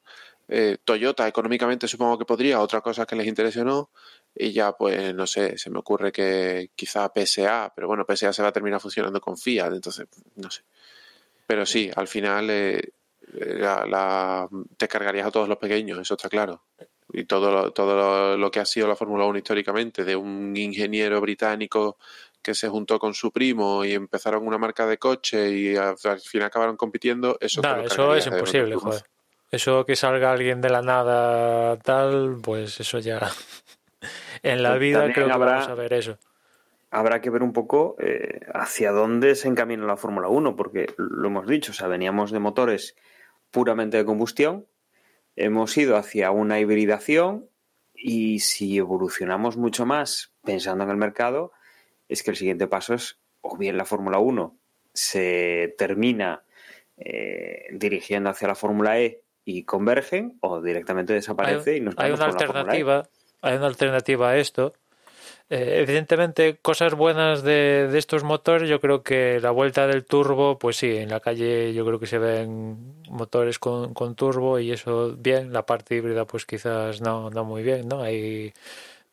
eh, Toyota económicamente supongo que podría, otra cosa que les interese o no, y ya pues no sé, se me ocurre que quizá PSA, pero bueno, PSA se va a terminar fusionando con Fiat, entonces no sé. Pero sí, al final la- la- te cargarías a todos los pequeños, eso está claro. Y todo lo, todo lo, lo que ha sido la Fórmula 1 históricamente, de un ingeniero británico que se juntó con su primo y empezaron una marca de coche y al, al final acabaron compitiendo, eso, Nah, eso es de imposible, joder. Eso que salga alguien de la nada tal, pues eso ya. en la Pues vida creo que habrá- vamos a ver eso. Habrá que ver un poco eh, hacia dónde se encamina la Fórmula 1, porque lo hemos dicho, o sea, veníamos de motores puramente de combustión, hemos ido hacia una hibridación y si evolucionamos mucho más pensando en el mercado, es que el siguiente paso es o bien la Fórmula 1 se termina eh, dirigiendo hacia la Fórmula E y convergen o directamente desaparece hay, y nos hay vamos una con la Fórmula E. alternativa, hay una alternativa a esto. Eh, evidentemente, cosas buenas de, de estos motores, yo creo que la vuelta del turbo, pues sí, en la calle yo creo que se ven motores con, con turbo y eso bien, la parte híbrida pues quizás no, no muy bien, ¿no? Ahí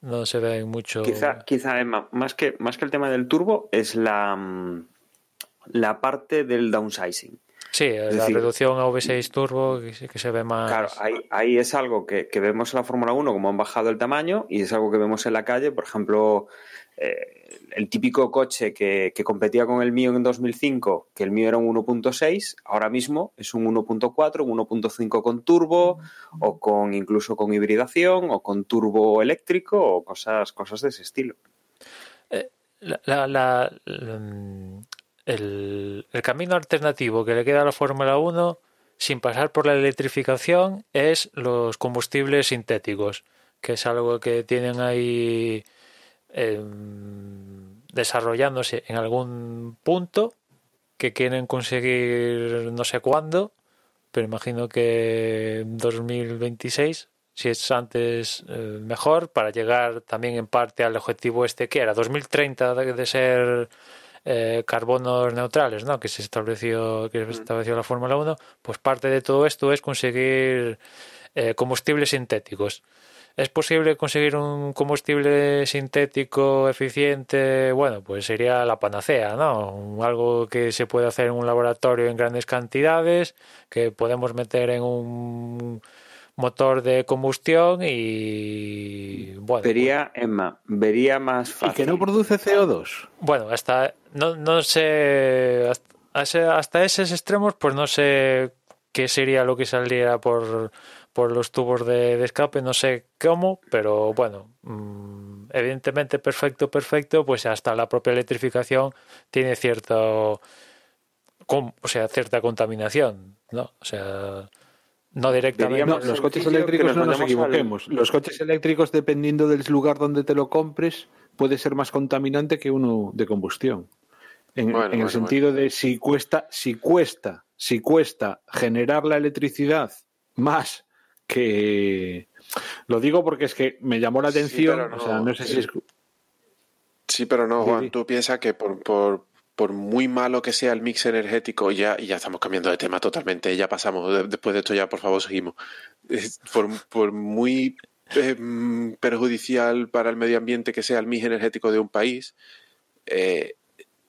no se ven mucho... Quizá, quizá Emma, más que, más que el tema del turbo, es la, mm, la parte del downsizing. Sí, la decir, reducción a V6 turbo que, se ve más... Claro, ahí, ahí es algo que, que vemos en la Fórmula 1, como han bajado el tamaño, y es algo que vemos en la calle. Por ejemplo, eh, el típico coche que, que competía con el mío en 2005, que el mío era un 1.6, ahora mismo es un 1.4, un 1.5 con turbo, o con incluso con hibridación, o con turbo eléctrico, o cosas, cosas de ese estilo. la, la- la- la- el, camino alternativo que le queda a la Fórmula 1 sin pasar por la electrificación es los combustibles sintéticos, que es algo que tienen ahí em, desarrollándose en algún punto, que quieren conseguir no sé cuándo, pero imagino que en 2026 si es antes eh, mejor para llegar también en parte al objetivo este que era 2030 de, de ser eh, carbonos neutrales, ¿no? Que se estableció que se estableció la Fórmula 1, pues parte de todo esto es conseguir eh, combustibles sintéticos. ¿Es posible conseguir un combustible sintético eficiente? Bueno, pues sería la panacea, ¿no? Algo que se puede hacer en un laboratorio en grandes cantidades, que podemos meter en un motor de combustión y bueno. Vería, Emma, vería más fácil. ¿Y que no produce CO2? Bueno, hasta no, no sé hasta, hasta esos extremos, pues no sé qué sería lo que saldría por, por los tubos de, de escape, no sé cómo, pero bueno, mmm, evidentemente perfecto, perfecto, pues hasta la propia electrificación tiene cierto, o sea, cierta contaminación, ¿no? O sea, no directamente. No, los coches eléctricos no nos equivoquemos. Al... Los coches eléctricos, dependiendo del lugar donde te lo compres, puede ser más contaminante que uno de combustión. En, bueno, en el sentido bueno. de si cuesta, si cuesta, si cuesta generar la electricidad más que lo digo porque es que me llamó la atención, sí, no, o sea, no sé si es... Sí, pero no, Juan, sí. tú piensas que por, por, por muy malo que sea el mix energético, ya, y ya estamos cambiando de tema totalmente, ya pasamos, después de esto ya por favor seguimos, por, por muy eh, perjudicial para el medio ambiente que sea el mix energético de un país, eh,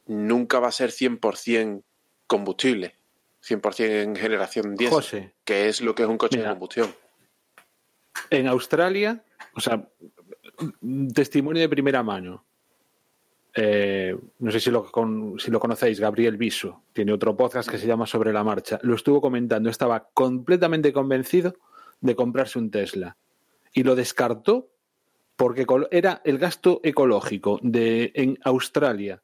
nunca va a ser 100% combustible, 100% en generación diésel, José, que es lo que es un coche mira, de combustión. En Australia, o sea, testimonio de primera mano. Eh, no sé si lo, con, si lo conocéis, Gabriel Viso, tiene otro podcast que se llama Sobre la Marcha. Lo estuvo comentando, estaba completamente convencido de comprarse un Tesla y lo descartó porque era el gasto ecológico de en Australia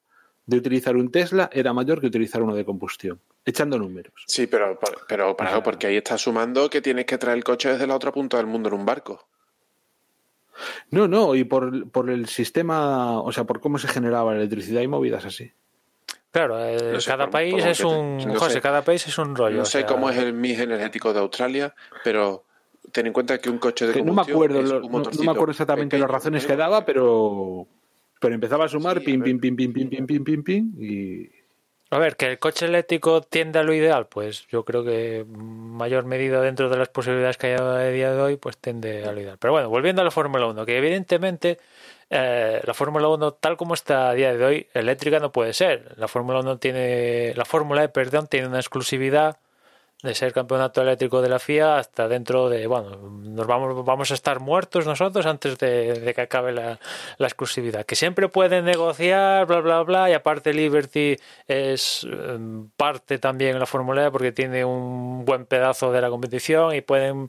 de utilizar un Tesla era mayor que utilizar uno de combustión, echando números. Sí, pero, pero para, porque ahí estás sumando que tienes que traer el coche desde la otra punta del mundo en un barco. No, no, y por, por el sistema, o sea, por cómo se generaba la electricidad y movidas así. Claro, eh, no sé, cada país por es un. No José, sé, cada país es un rollo. No sé o sea... cómo es el mix energético de Australia, pero ten en cuenta que un coche de combustión. No me acuerdo, lo, no, no, me acuerdo exactamente pequeño, las razones que daba, pero pero empezaba a sumar, sí, pim, pim, pim, pim, pim, pim, pim, pim, pim, y... A ver, que el coche eléctrico tiende a lo ideal, pues yo creo que mayor medida dentro de las posibilidades que hay a día de hoy, pues tiende a lo ideal. Pero bueno, volviendo a la Fórmula 1, que evidentemente eh, la Fórmula 1 tal como está a día de hoy, eléctrica no puede ser. La Fórmula 1 tiene, la Fórmula E, perdón, tiene una exclusividad de ser campeonato eléctrico de la FIA hasta dentro de, bueno, nos vamos, vamos a estar muertos nosotros antes de, que acabe la, exclusividad. Que siempre pueden negociar, bla, bla, bla, y aparte Liberty es um, parte también en la Fórmula E porque tiene un buen pedazo de la competición y pueden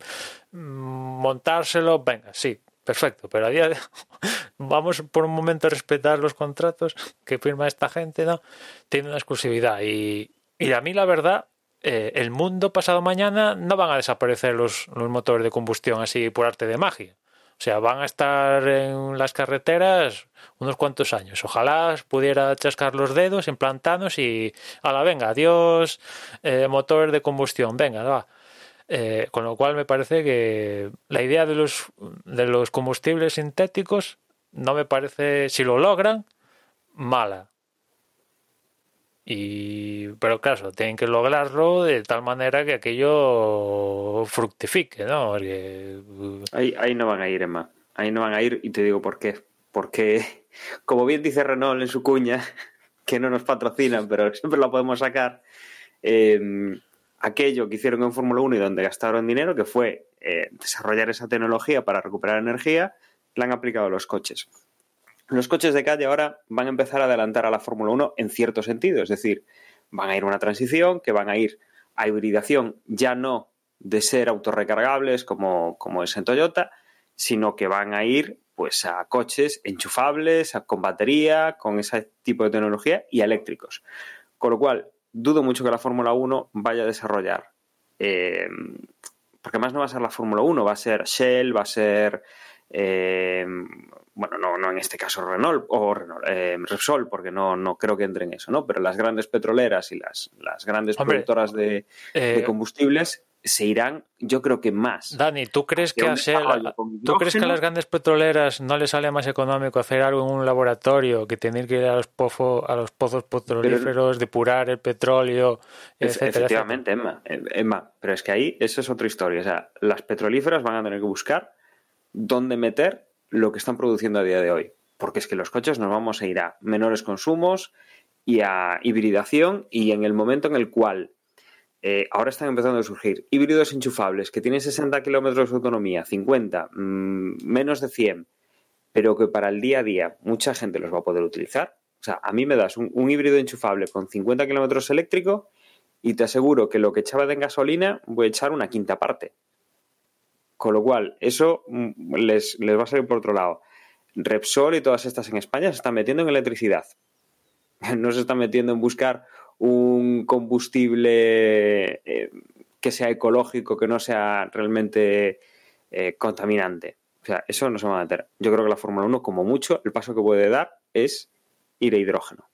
um, montárselo, venga, sí, perfecto, pero a día de vamos por un momento a respetar los contratos que firma esta gente, ¿no? Tiene una exclusividad y, y a mí la verdad eh, el mundo pasado mañana no van a desaparecer los, los, motores de combustión así por arte de magia. O sea, van a estar en las carreteras unos cuantos años. Ojalá pudiera chascar los dedos, implantarnos y a la venga, adiós, eh, motores de combustión, venga, va. Eh, con lo cual me parece que la idea de los, de los combustibles sintéticos no me parece, si lo logran, mala. Y, pero claro, tienen que lograrlo de tal manera que aquello fructifique, ¿no? Porque... Ahí, ahí no van a ir, Emma. Ahí no van a ir y te digo por qué. Porque, como bien dice Renault en su cuña, que no nos patrocinan, pero siempre lo podemos sacar, eh, aquello que hicieron en Fórmula 1 y donde gastaron dinero, que fue eh, desarrollar esa tecnología para recuperar energía, la han aplicado a los coches. Los coches de calle ahora van a empezar a adelantar a la Fórmula 1 en cierto sentido, es decir, van a ir a una transición, que van a ir a hibridación ya no de ser autorrecargables como, como es en Toyota, sino que van a ir pues a coches enchufables, con batería, con ese tipo de tecnología y eléctricos. Con lo cual, dudo mucho que la Fórmula 1 vaya a desarrollar. Eh, porque más no va a ser la Fórmula 1, va a ser Shell, va a ser eh, bueno, no, no en este caso Renault o Renault, eh, Repsol, porque no, no creo que entre en eso, ¿no? Pero las grandes petroleras y las, las grandes Hombre, productoras de, eh, de, combustibles se irán, yo creo que más. Dani, ¿tú crees que ¿tú crees que a las grandes petroleras no les sale más económico hacer algo en un laboratorio que tener que ir a los, pozo, a los pozos petrolíferos, pero, depurar el petróleo, etcétera? Efectivamente, etcétera. Emma, Emma, pero es que ahí eso es otra historia. O sea, las petrolíferas van a tener que buscar dónde meter lo que están produciendo a día de hoy. Porque es que los coches nos vamos a ir a menores consumos y a hibridación y en el momento en el cual eh, ahora están empezando a surgir híbridos enchufables que tienen 60 kilómetros de autonomía, 50, mm, menos de 100, pero que para el día a día mucha gente los va a poder utilizar. O sea, a mí me das un, híbrido enchufable con 50 kilómetros eléctrico y te aseguro que lo que echaba de gasolina voy a echar una quinta parte. Con lo cual, eso mm, les, les va a salir por otro lado. Repsol y todas estas en España se están metiendo en electricidad. No se están metiendo en buscar un combustible eh, que sea ecológico, que no sea realmente eh, contaminante. O sea, eso no se va a meter. Yo creo que la Fórmula 1, como mucho, el paso que puede dar es ir a hidrógeno,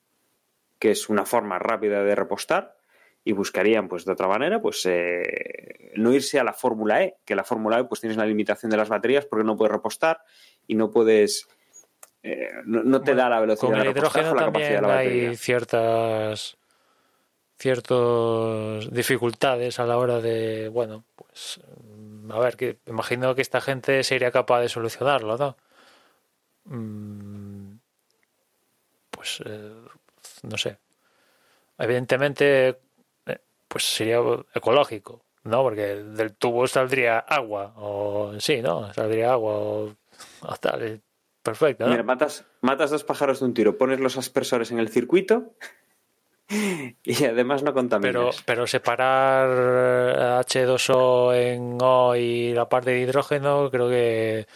que es una forma rápida de repostar y buscarían, pues de otra manera, pues eh, no irse a la Fórmula E, que la Fórmula E pues tienes una limitación de las baterías porque no puedes repostar y no puedes eh, no, no, te Bueno, da la velocidad Con de el repostar hidrógeno por la capacidad de también la batería. hay ciertas ciertas dificultades a la hora de, bueno, pues mm, a ver, que imagino que esta gente sería capaz de solucionarlo, ¿no? Mm, Pues eh, no sé. Evidentemente, pues sería ecológico, ¿no? Porque del tubo saldría agua, o sí, ¿no? Saldría agua o, o tal. Perfecto, ¿no? Mira, matas, matas dos pájaros de un tiro, pones los aspersores en el circuito y además no Pero, contaminas. pero separar H2O en O y la parte de hidrógeno creo que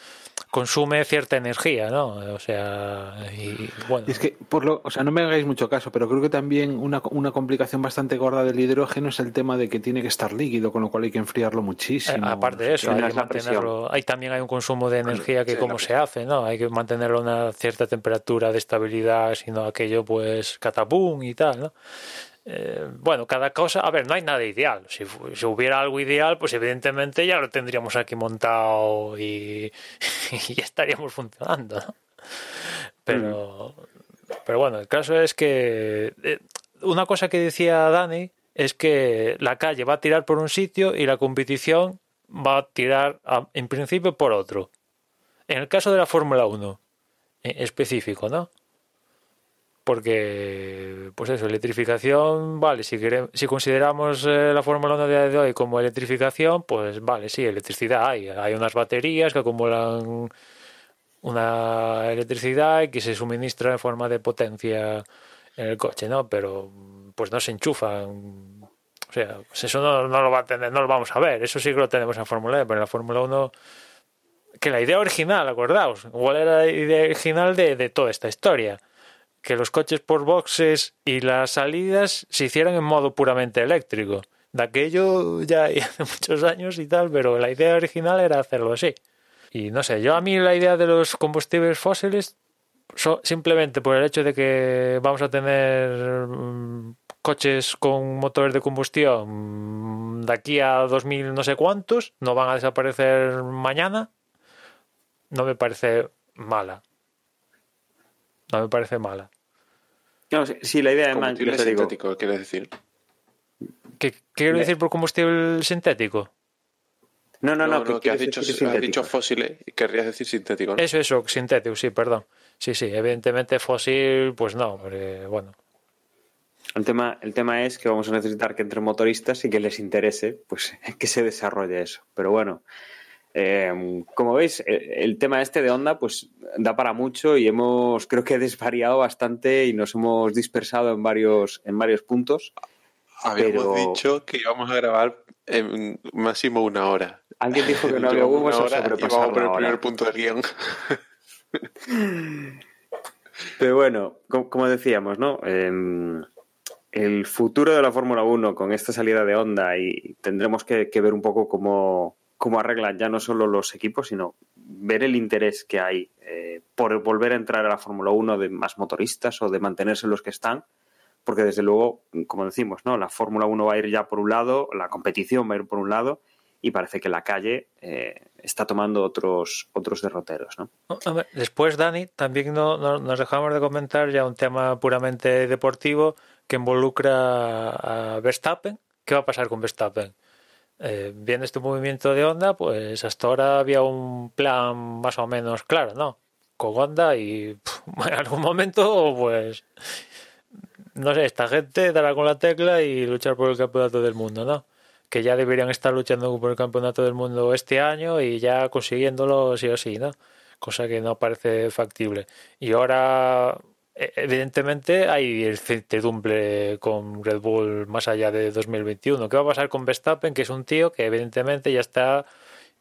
consume cierta energía, ¿no? O sea, y bueno, Y es que, por lo, o sea, no me hagáis mucho caso, pero creo que también una, una complicación bastante gorda del hidrógeno es el tema de que tiene que estar líquido, con lo cual hay que enfriarlo eh, muchísimo. aparte de eso, hay que mantenerlo. También hay un consumo de energía que sí, cómo la se hace, ¿no? Hay que mantenerlo a una cierta temperatura de estabilidad, sino aquello pues catapum y tal, ¿no? Eh, bueno, cada cosa, a ver, no hay nada ideal. Si, hubiera algo ideal, pues evidentemente ya lo tendríamos aquí montado y, y ya estaríamos funcionando, ¿no? Pero, pero bueno, el caso es que eh, una cosa que decía Dani es que la calle va a tirar por un sitio y la competición va a tirar a- en principio por otro. En el caso de la Fórmula 1, en específico, ¿no? Porque, pues eso, electrificación, vale, si, queremos, si consideramos eh, la Fórmula 1 de, hoy como electrificación, pues vale, sí, electricidad hay. Hay unas baterías que acumulan una electricidad y que se suministra en forma de potencia en el coche, ¿no? Pero pues no se enchufan. O sea, pues eso no, no lo va a tener, no lo vamos a ver. Eso sí que lo tenemos en Fórmula E, pero en la Fórmula 1 que la idea original, acordaos, igual era la idea original de, de toda esta historia, que los coches por boxes y las salidas se hicieran en modo puramente eléctrico. De aquello ya hace muchos años y tal, pero la idea original era hacerlo así. Y no sé, yo a mí la idea de los combustibles fósiles, so- simplemente por el hecho de que vamos a tener mm, coches con motores de combustión mm, de aquí a 2000 no sé cuántos, no van a desaparecer mañana, no me parece mala. No me parece mala. No, sí, sí, la idea de Man, Combustible te digo, sintético, quieres decir. ¿Qué, qué quiero decir por combustible sintético? No, no, no, que has quieres dicho, has sintético. dicho fósiles y querrías decir sintético, ¿no? Eso, eso, sintético, sí, perdón. Sí, sí, evidentemente fósil, pues no, porque, bueno. El tema, el tema es que vamos a necesitar que entre motoristas y que les interese pues que se desarrolle eso. Pero bueno, eh, como veis, el, el tema este de onda pues da para mucho y hemos creo que desvariado bastante y nos hemos dispersado en varios, en varios puntos. Habíamos pero- dicho que íbamos a grabar en máximo una hora. Alguien dijo que no había huevos una a sobrepasar por el primer punto del guion. Pero bueno, co- como decíamos, ¿no? Eh, el futuro de la Fórmula 1 con esta salida de Honda y tendremos que, que ver un poco cómo, cómo arreglan ya no solo los equipos, sino ver el interés que hay eh, por volver a entrar a la Fórmula 1 de más motoristas o de mantenerse los que están, porque desde luego, como decimos, ¿no? La Fórmula 1 va a ir ya por un lado, la competición va a ir por un lado y parece que la calle eh, está tomando otros, otros derroteros, ¿no? Después, Dani, también no- nos dejamos de comentar ya un tema puramente deportivo que involucra a Verstappen. ¿Qué va a pasar con Verstappen? Eh, viendo este movimiento de Honda, pues hasta ahora había un plan más o menos claro, ¿no? Con Honda y pff, en algún momento, pues no sé, esta gente dará con la tecla y luchar por el campeonato del mundo, ¿no? Que ya deberían estar luchando por el campeonato del mundo este año y ya consiguiéndolo sí o sí, ¿no? Cosa que no parece factible. Y ahora, evidentemente, hay incertidumbre con Red Bull más allá de 2021. ¿Qué va a pasar con Verstappen, que es un tío que evidentemente ya está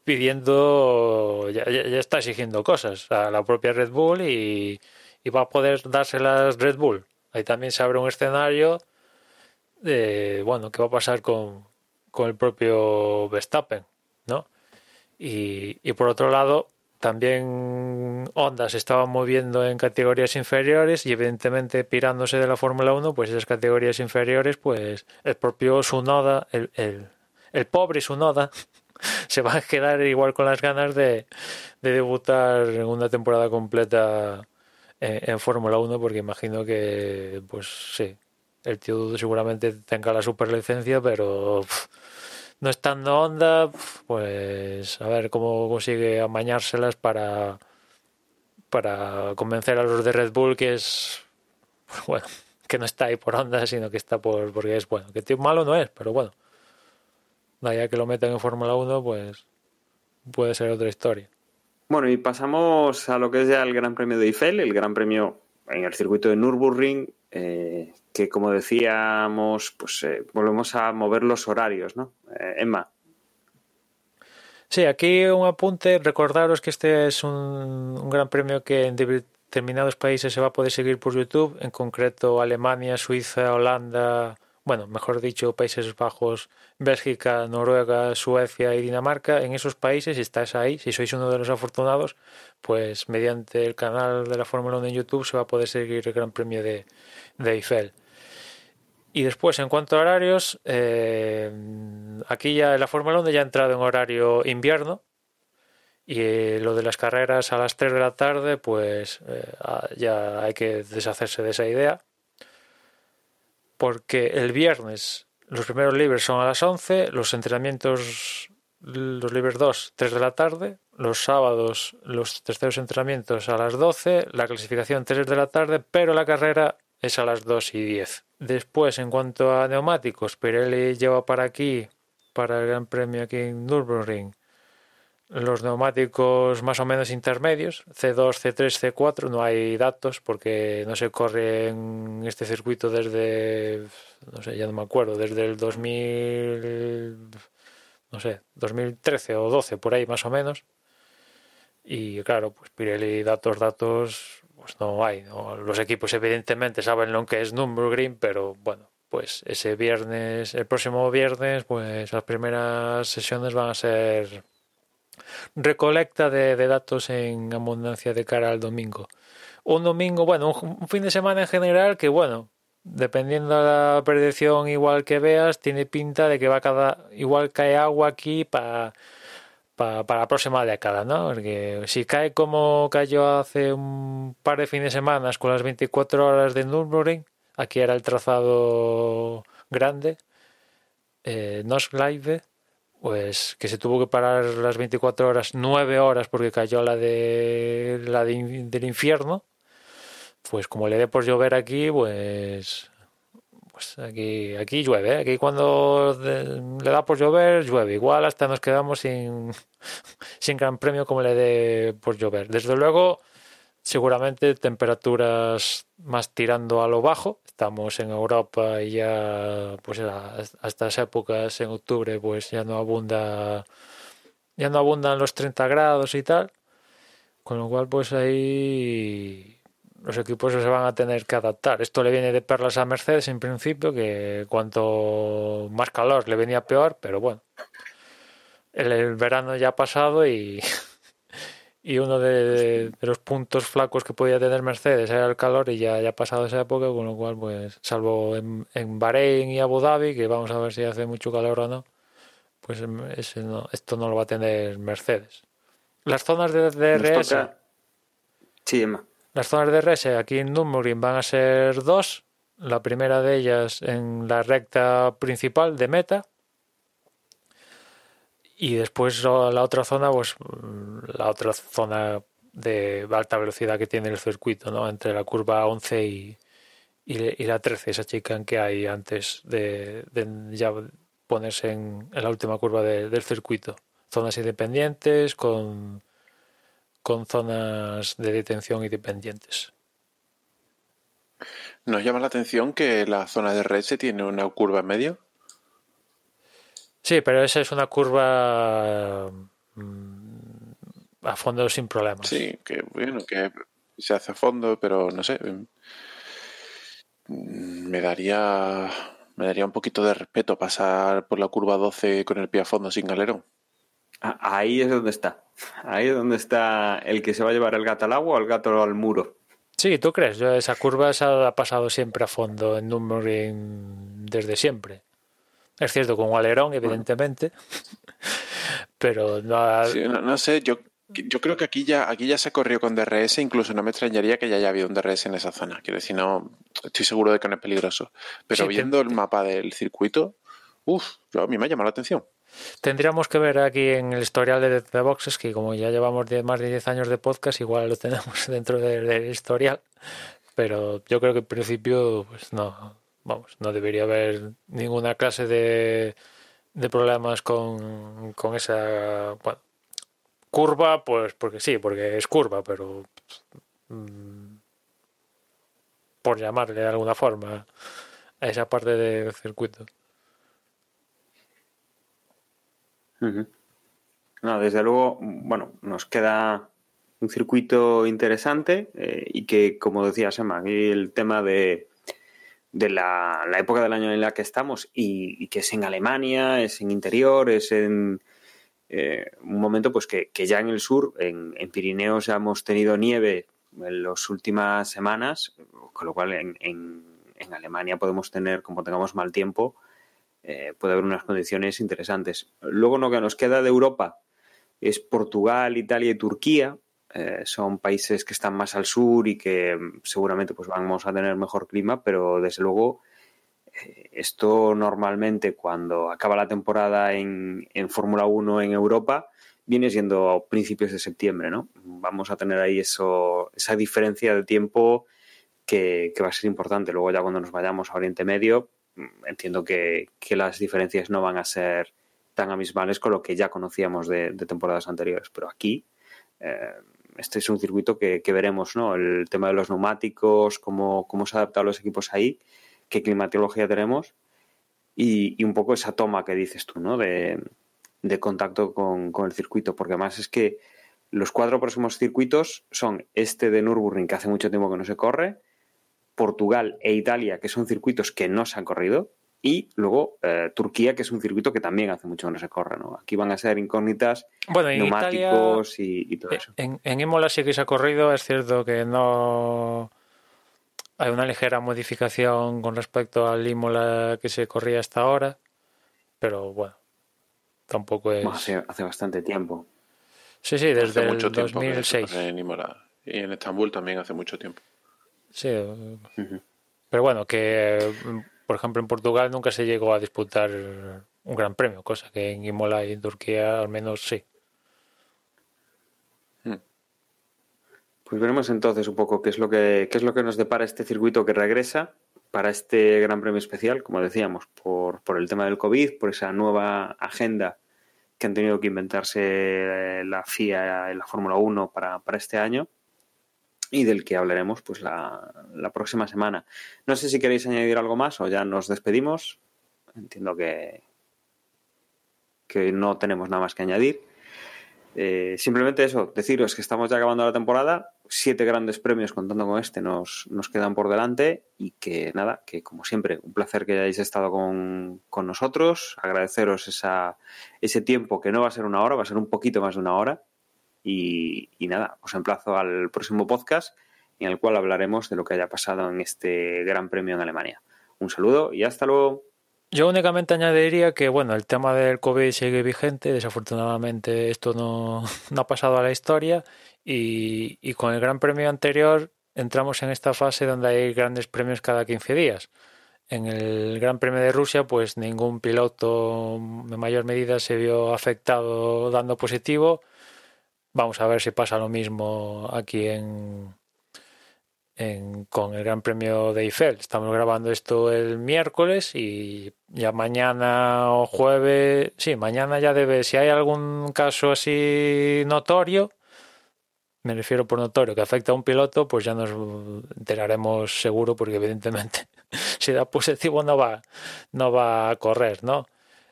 pidiendo, ya, está exigiendo cosas a la propia Red Bull y, y va a poder dárselas Red Bull? Ahí también se abre un escenario de, bueno, ¿qué va a pasar con, con el propio Verstappen? ¿no? Y, y por otro lado, también Honda se estaba moviendo en categorías inferiores y evidentemente pirándose de la Fórmula 1, pues esas categorías inferiores, pues el propio Sunoda, el, el, el pobre Sunoda, se va a quedar igual con las ganas de, de debutar una temporada completa en, en Fórmula 1 porque imagino que, pues sí, el tío seguramente tenga la superlicencia, pero no estando Honda, pff, pues a ver cómo consigue amañárselas para, para convencer a los de Red Bull que es, bueno, que no está ahí por Honda, sino que está por, porque es bueno, que tío malo no es, pero bueno, ya que lo metan en Fórmula 1, pues puede ser otra historia. Bueno, y pasamos a lo que es ya el Gran Premio de Eiffel, el Gran Premio en el circuito de Nürburgring, eh, que como decíamos, pues eh, volvemos a mover los horarios, ¿no? Eh, Emma. Sí, aquí un apunte, recordaros que este es un, un gran premio que en determinados países se va a poder seguir por YouTube, en concreto Alemania, Suiza, Holanda, bueno, mejor dicho, Países Bajos, Bélgica, Noruega, Suecia y Dinamarca. En esos países, si estás ahí, si sois uno de los afortunados, pues mediante el canal de la Fórmula 1 en YouTube se va a poder seguir el Gran Premio de, de Eiffel. Y después, en cuanto a horarios, eh, aquí ya la Fórmula 1 ya ha entrado en horario invierno. Y eh, lo de las carreras a las 3 de la tarde, pues eh, ya hay que deshacerse de esa idea porque el viernes los primeros libres son a las 11, los entrenamientos, los libres 2, 3 de la tarde, los sábados los terceros entrenamientos a las 12, la clasificación 3 de la tarde, pero la carrera es a las 2 y 10. Después, en cuanto a neumáticos, Pirelli lleva para aquí, para el Gran Premio aquí en Nürburgring, los neumáticos más o menos intermedios, C2, C3, C4, no hay datos porque no se corre en este circuito desde, no sé, ya no me acuerdo, desde el 2000, no sé, 2013 o 12, por ahí más o menos. Y claro, pues Pirelli datos, datos, pues no hay. ¿no? Los equipos evidentemente saben lo que es Nürburgring, pero bueno, pues ese viernes, el próximo viernes, pues las primeras sesiones van a ser recolecta de, datos en abundancia de cara al domingo. Un domingo, bueno, un, fin de semana en general que, bueno, dependiendo de la predicción igual que veas, tiene pinta de que va a cada, igual cae agua aquí para pa, para la próxima década, ¿no? Porque si cae como cayó hace un par de fines de semana con las 24 horas de Nürburgring, aquí era el trazado grande, eh, Live pues que se tuvo que parar las 24 horas, 9 horas porque cayó la de la de, del infierno. Pues como le dé por llover aquí, pues pues aquí aquí llueve, ¿eh? aquí cuando le da por llover, llueve. Igual hasta nos quedamos sin sin gran premio como le dé por llover. Desde luego, seguramente temperaturas más tirando a lo bajo. Estamos en Europa y ya, pues a, estas épocas en octubre, pues ya no abunda, ya no abundan los 30 grados y tal. Con lo cual, pues ahí los equipos se van a tener que adaptar. Esto le viene de perlas a Mercedes en principio, que cuanto más calor le venía peor, pero bueno, el, el verano ya ha pasado y y uno de, de, los puntos flacos que podía tener Mercedes era el calor y ya, ya ha pasado esa época, con lo cual, pues, salvo en, en Bahrein y Abu Dhabi, que vamos a ver si hace mucho calor o no, pues ese no, esto no lo va a tener Mercedes. Las zonas de DRS. Sí, Emma. Las zonas de DRS aquí en Nürburgring van a ser dos. La primera de ellas en la recta principal de meta, y después la otra zona, pues la otra zona de alta velocidad que tiene el circuito, ¿no? Entre la curva 11 y, y, la 13 esa chica que hay antes de, ya ponerse en, la última curva del circuito. Zonas independientes con, con zonas de detención independientes. ¿Nos llama la atención que la zona de red se tiene una curva en medio? Sí, pero esa es una curva mm, a fondo sin problemas. Sí, que bueno, que se hace a fondo, pero no sé. Mm, me daría me daría un poquito de respeto pasar por la curva 12 con el pie a fondo sin galerón. Ahí es donde está. Ahí es donde está el que se va a llevar el gato al agua o el gato al muro. Sí, ¿tú crees? Yo esa curva se ha pasado siempre a fondo en Nürburgring desde siempre. Es cierto, con alerón, evidentemente. Pero no, no, sé, yo, yo creo que aquí ya, aquí ya se corrió con DRS, incluso no me extrañaría que ya haya habido un DRS en esa zona. Quiero decir, no, estoy seguro de que no es peligroso. Pero viendo el mapa del circuito, uff, a mí me ha llamado la atención. Tendríamos que ver aquí en el historial de The Boxes, que como ya llevamos más de 10 años de podcast, igual lo tenemos dentro del historial. Pero yo creo que en principio, pues no, vamos, no debería haber ninguna clase de, problemas con, con esa curva, pues porque sí, porque es curva, pero mm, por llamarle de alguna forma a esa parte del circuito. No, desde luego, bueno, nos queda un circuito interesante eh, y que, como decía Sema, el tema de, de la, época del año en la que estamos y, que es en Alemania, es en interior, es en eh, un momento pues que, ya en el sur, en, Pirineos ya hemos tenido nieve en las últimas semanas, con lo cual en, en Alemania podemos tener, como tengamos mal tiempo, eh, puede haber unas condiciones interesantes. Luego lo que nos queda de Europa es Portugal, Italia y Turquía. Eh, son países que están más al sur y que mm, seguramente pues vamos a tener mejor clima, pero desde luego eh, esto normalmente cuando acaba la temporada en, Fórmula 1 en Europa viene siendo a principios de septiembre, ¿no? Vamos a tener ahí eso, esa diferencia de tiempo que, que va a ser importante. Luego ya cuando nos vayamos a Oriente Medio, entiendo que, las diferencias no van a ser tan abismales con lo que ya conocíamos de, temporadas anteriores. Pero aquí, eh, este es un circuito que, veremos, ¿no? El tema de los neumáticos, cómo, cómo se adaptan los equipos ahí, qué climatología tenemos y, un poco esa toma que dices tú, ¿no? De, contacto con, con, el circuito, porque además es que los cuatro próximos circuitos son este de Nürburgring, que hace mucho tiempo que no se corre, Portugal e Italia, que son circuitos que no se han corrido, y luego eh, Turquía, que es un circuito que también hace mucho que no se corre. ¿no? Aquí van a ser incógnitas, neumáticos y, todo eso. En, en Imola sí que se ha corrido, es cierto que no hay una ligera modificación con respecto al Imola que se corría hasta ahora, pero bueno, tampoco es. hace, bastante tiempo. Sí, sí, desde mucho el 2006. En Imola. Y en Estambul también hace mucho tiempo. Sí. Pero bueno, que por ejemplo en Portugal nunca se llegó a disputar un gran premio, cosa que en Imola y en Turquía al menos sí. Hmm. Pues veremos entonces un poco qué es lo que qué es lo que nos depara este circuito que regresa para este Gran Premio especial, como decíamos, por, por el tema del COVID, por esa nueva agenda que han tenido que inventarse la FIA y la Fórmula 1 para, para este año y del que hablaremos pues la, próxima semana. No sé si queréis añadir algo más o ya nos despedimos. Entiendo que, que no tenemos nada más que añadir. Eh, simplemente eso, deciros que estamos ya acabando la temporada, siete grandes premios contando con este nos, nos quedan por delante y que nada, que como siempre, un placer que hayáis estado con, con nosotros, agradeceros esa, ese tiempo que no va a ser una hora, va a ser un poquito más de una hora y, nada, os emplazo al próximo podcast en el cual hablaremos de lo que haya pasado en este Gran Premio en Alemania. Un saludo y hasta luego. Yo únicamente añadiría que, bueno, el tema del COVID sigue vigente, desafortunadamente esto no, ha pasado a la historia y, y, con el Gran Premio anterior entramos en esta fase donde hay grandes premios cada 15 días. En el Gran Premio de Rusia, pues ningún piloto en mayor medida se vio afectado dando positivo Vamos a ver si pasa lo mismo aquí en, en, con el Gran Premio de Eiffel. Estamos grabando esto el miércoles y ya mañana o jueves, sí, mañana ya debe, si hay algún caso así notorio, me refiero por notorio, que afecta a un piloto, pues ya nos enteraremos seguro, porque evidentemente si da positivo no va, no va a correr, ¿no?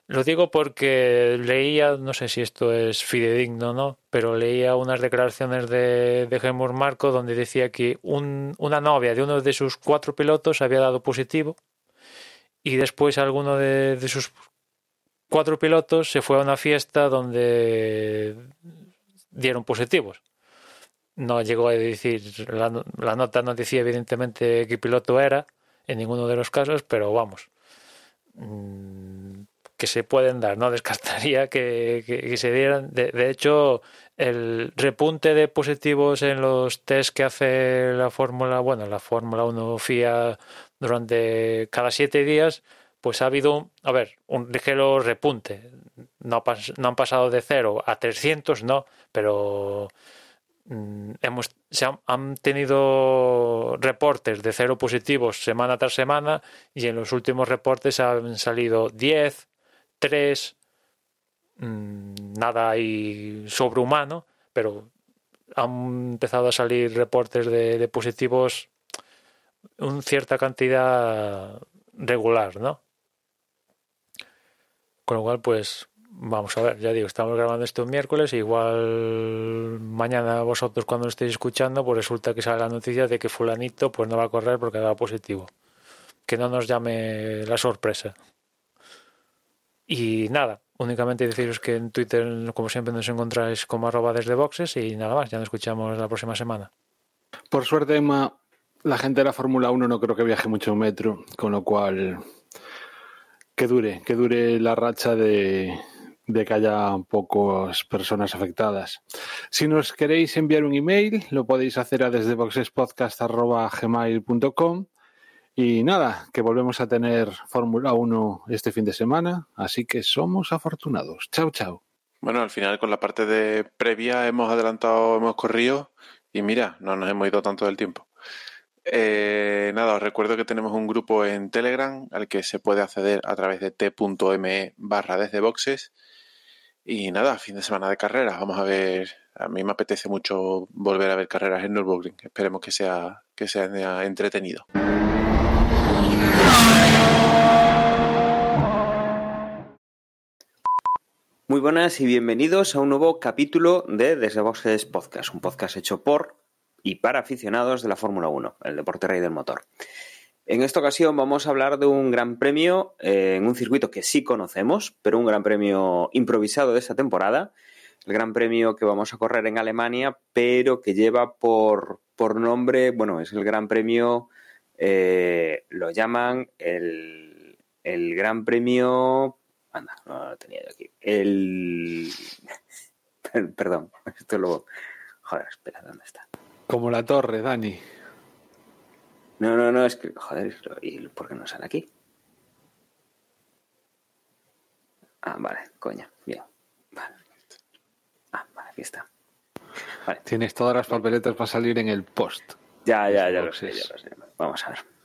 Lo digo porque leía, no sé si esto es fidedigno o no, pero leía unas declaraciones de, de Marco donde decía que un, una novia de uno de sus cuatro pilotos había dado positivo y después alguno de, sus cuatro pilotos se fue a una fiesta donde dieron positivos. No llegó a decir, la, la nota no decía evidentemente qué piloto era en ninguno de los casos, pero vamos mm, que se pueden dar, no descartaría que, que, se dieran. De, de, hecho, el repunte de positivos en los test que hace la Fórmula, bueno, la Fórmula 1 FIA durante cada siete días, pues ha habido, a ver, un ligero repunte. No, no han pasado de cero a 300, no, pero mm, hemos se han, han, tenido reportes de cero positivos semana tras semana y en los últimos reportes han salido 10, mmm, nada ahí sobrehumano, pero han empezado a salir reportes de, positivos una cierta cantidad regular, ¿no? Con lo cual, pues vamos a ver, ya digo, estamos grabando esto un miércoles, igual mañana vosotros cuando lo estéis escuchando, pues resulta que sale la noticia de que fulanito pues no va a correr porque da positivo. Que no nos llame la sorpresa. Y nada, únicamente deciros que en Twitter, como siempre, nos encontráis como arroba desde boxes y nada más, ya nos escuchamos la próxima semana. Por suerte, Emma, la gente de la Fórmula 1 no creo que viaje mucho metro, con lo cual que dure, que dure la racha de, de que haya pocas personas afectadas. Si nos queréis enviar un email, lo podéis hacer a desde boxespodcast.gmail.com y nada, que volvemos a tener Fórmula 1 este fin de semana, así que somos afortunados. Chao, chao. Bueno, al final con la parte de previa hemos adelantado, hemos corrido y mira, no nos hemos ido tanto del tiempo. Eh, nada, os recuerdo que tenemos un grupo en Telegram al que se puede acceder a través de t.me barra desde boxes. Y nada, fin de semana de carreras. Vamos a ver. A mí me apetece mucho volver a ver carreras en Nürburgring. Esperemos que sea, que sea entretenido. Muy buenas y bienvenidos a un nuevo capítulo de Desde Boxes Podcast, un podcast hecho por y para aficionados de la Fórmula 1, el deporte rey del motor. En esta ocasión vamos a hablar de un gran premio eh, en un circuito que sí conocemos, pero un gran premio improvisado de esta temporada. El gran premio que vamos a correr en Alemania, pero que lleva por, por nombre, bueno, es el gran premio, eh, lo llaman el, el gran premio Anda, no lo tenía yo aquí. El. Perdón, esto lo. Joder, espera, ¿dónde está? Como la torre, Dani. No, no, no, es que. Joder, ¿y por qué no sale aquí? Ah, vale, coña, bien. Vale. Ah, vale, aquí está. Vale. Tienes todas las papeletas para salir en el post. Ya, ya, ya lo sé, ya lo sé. Vamos a ver.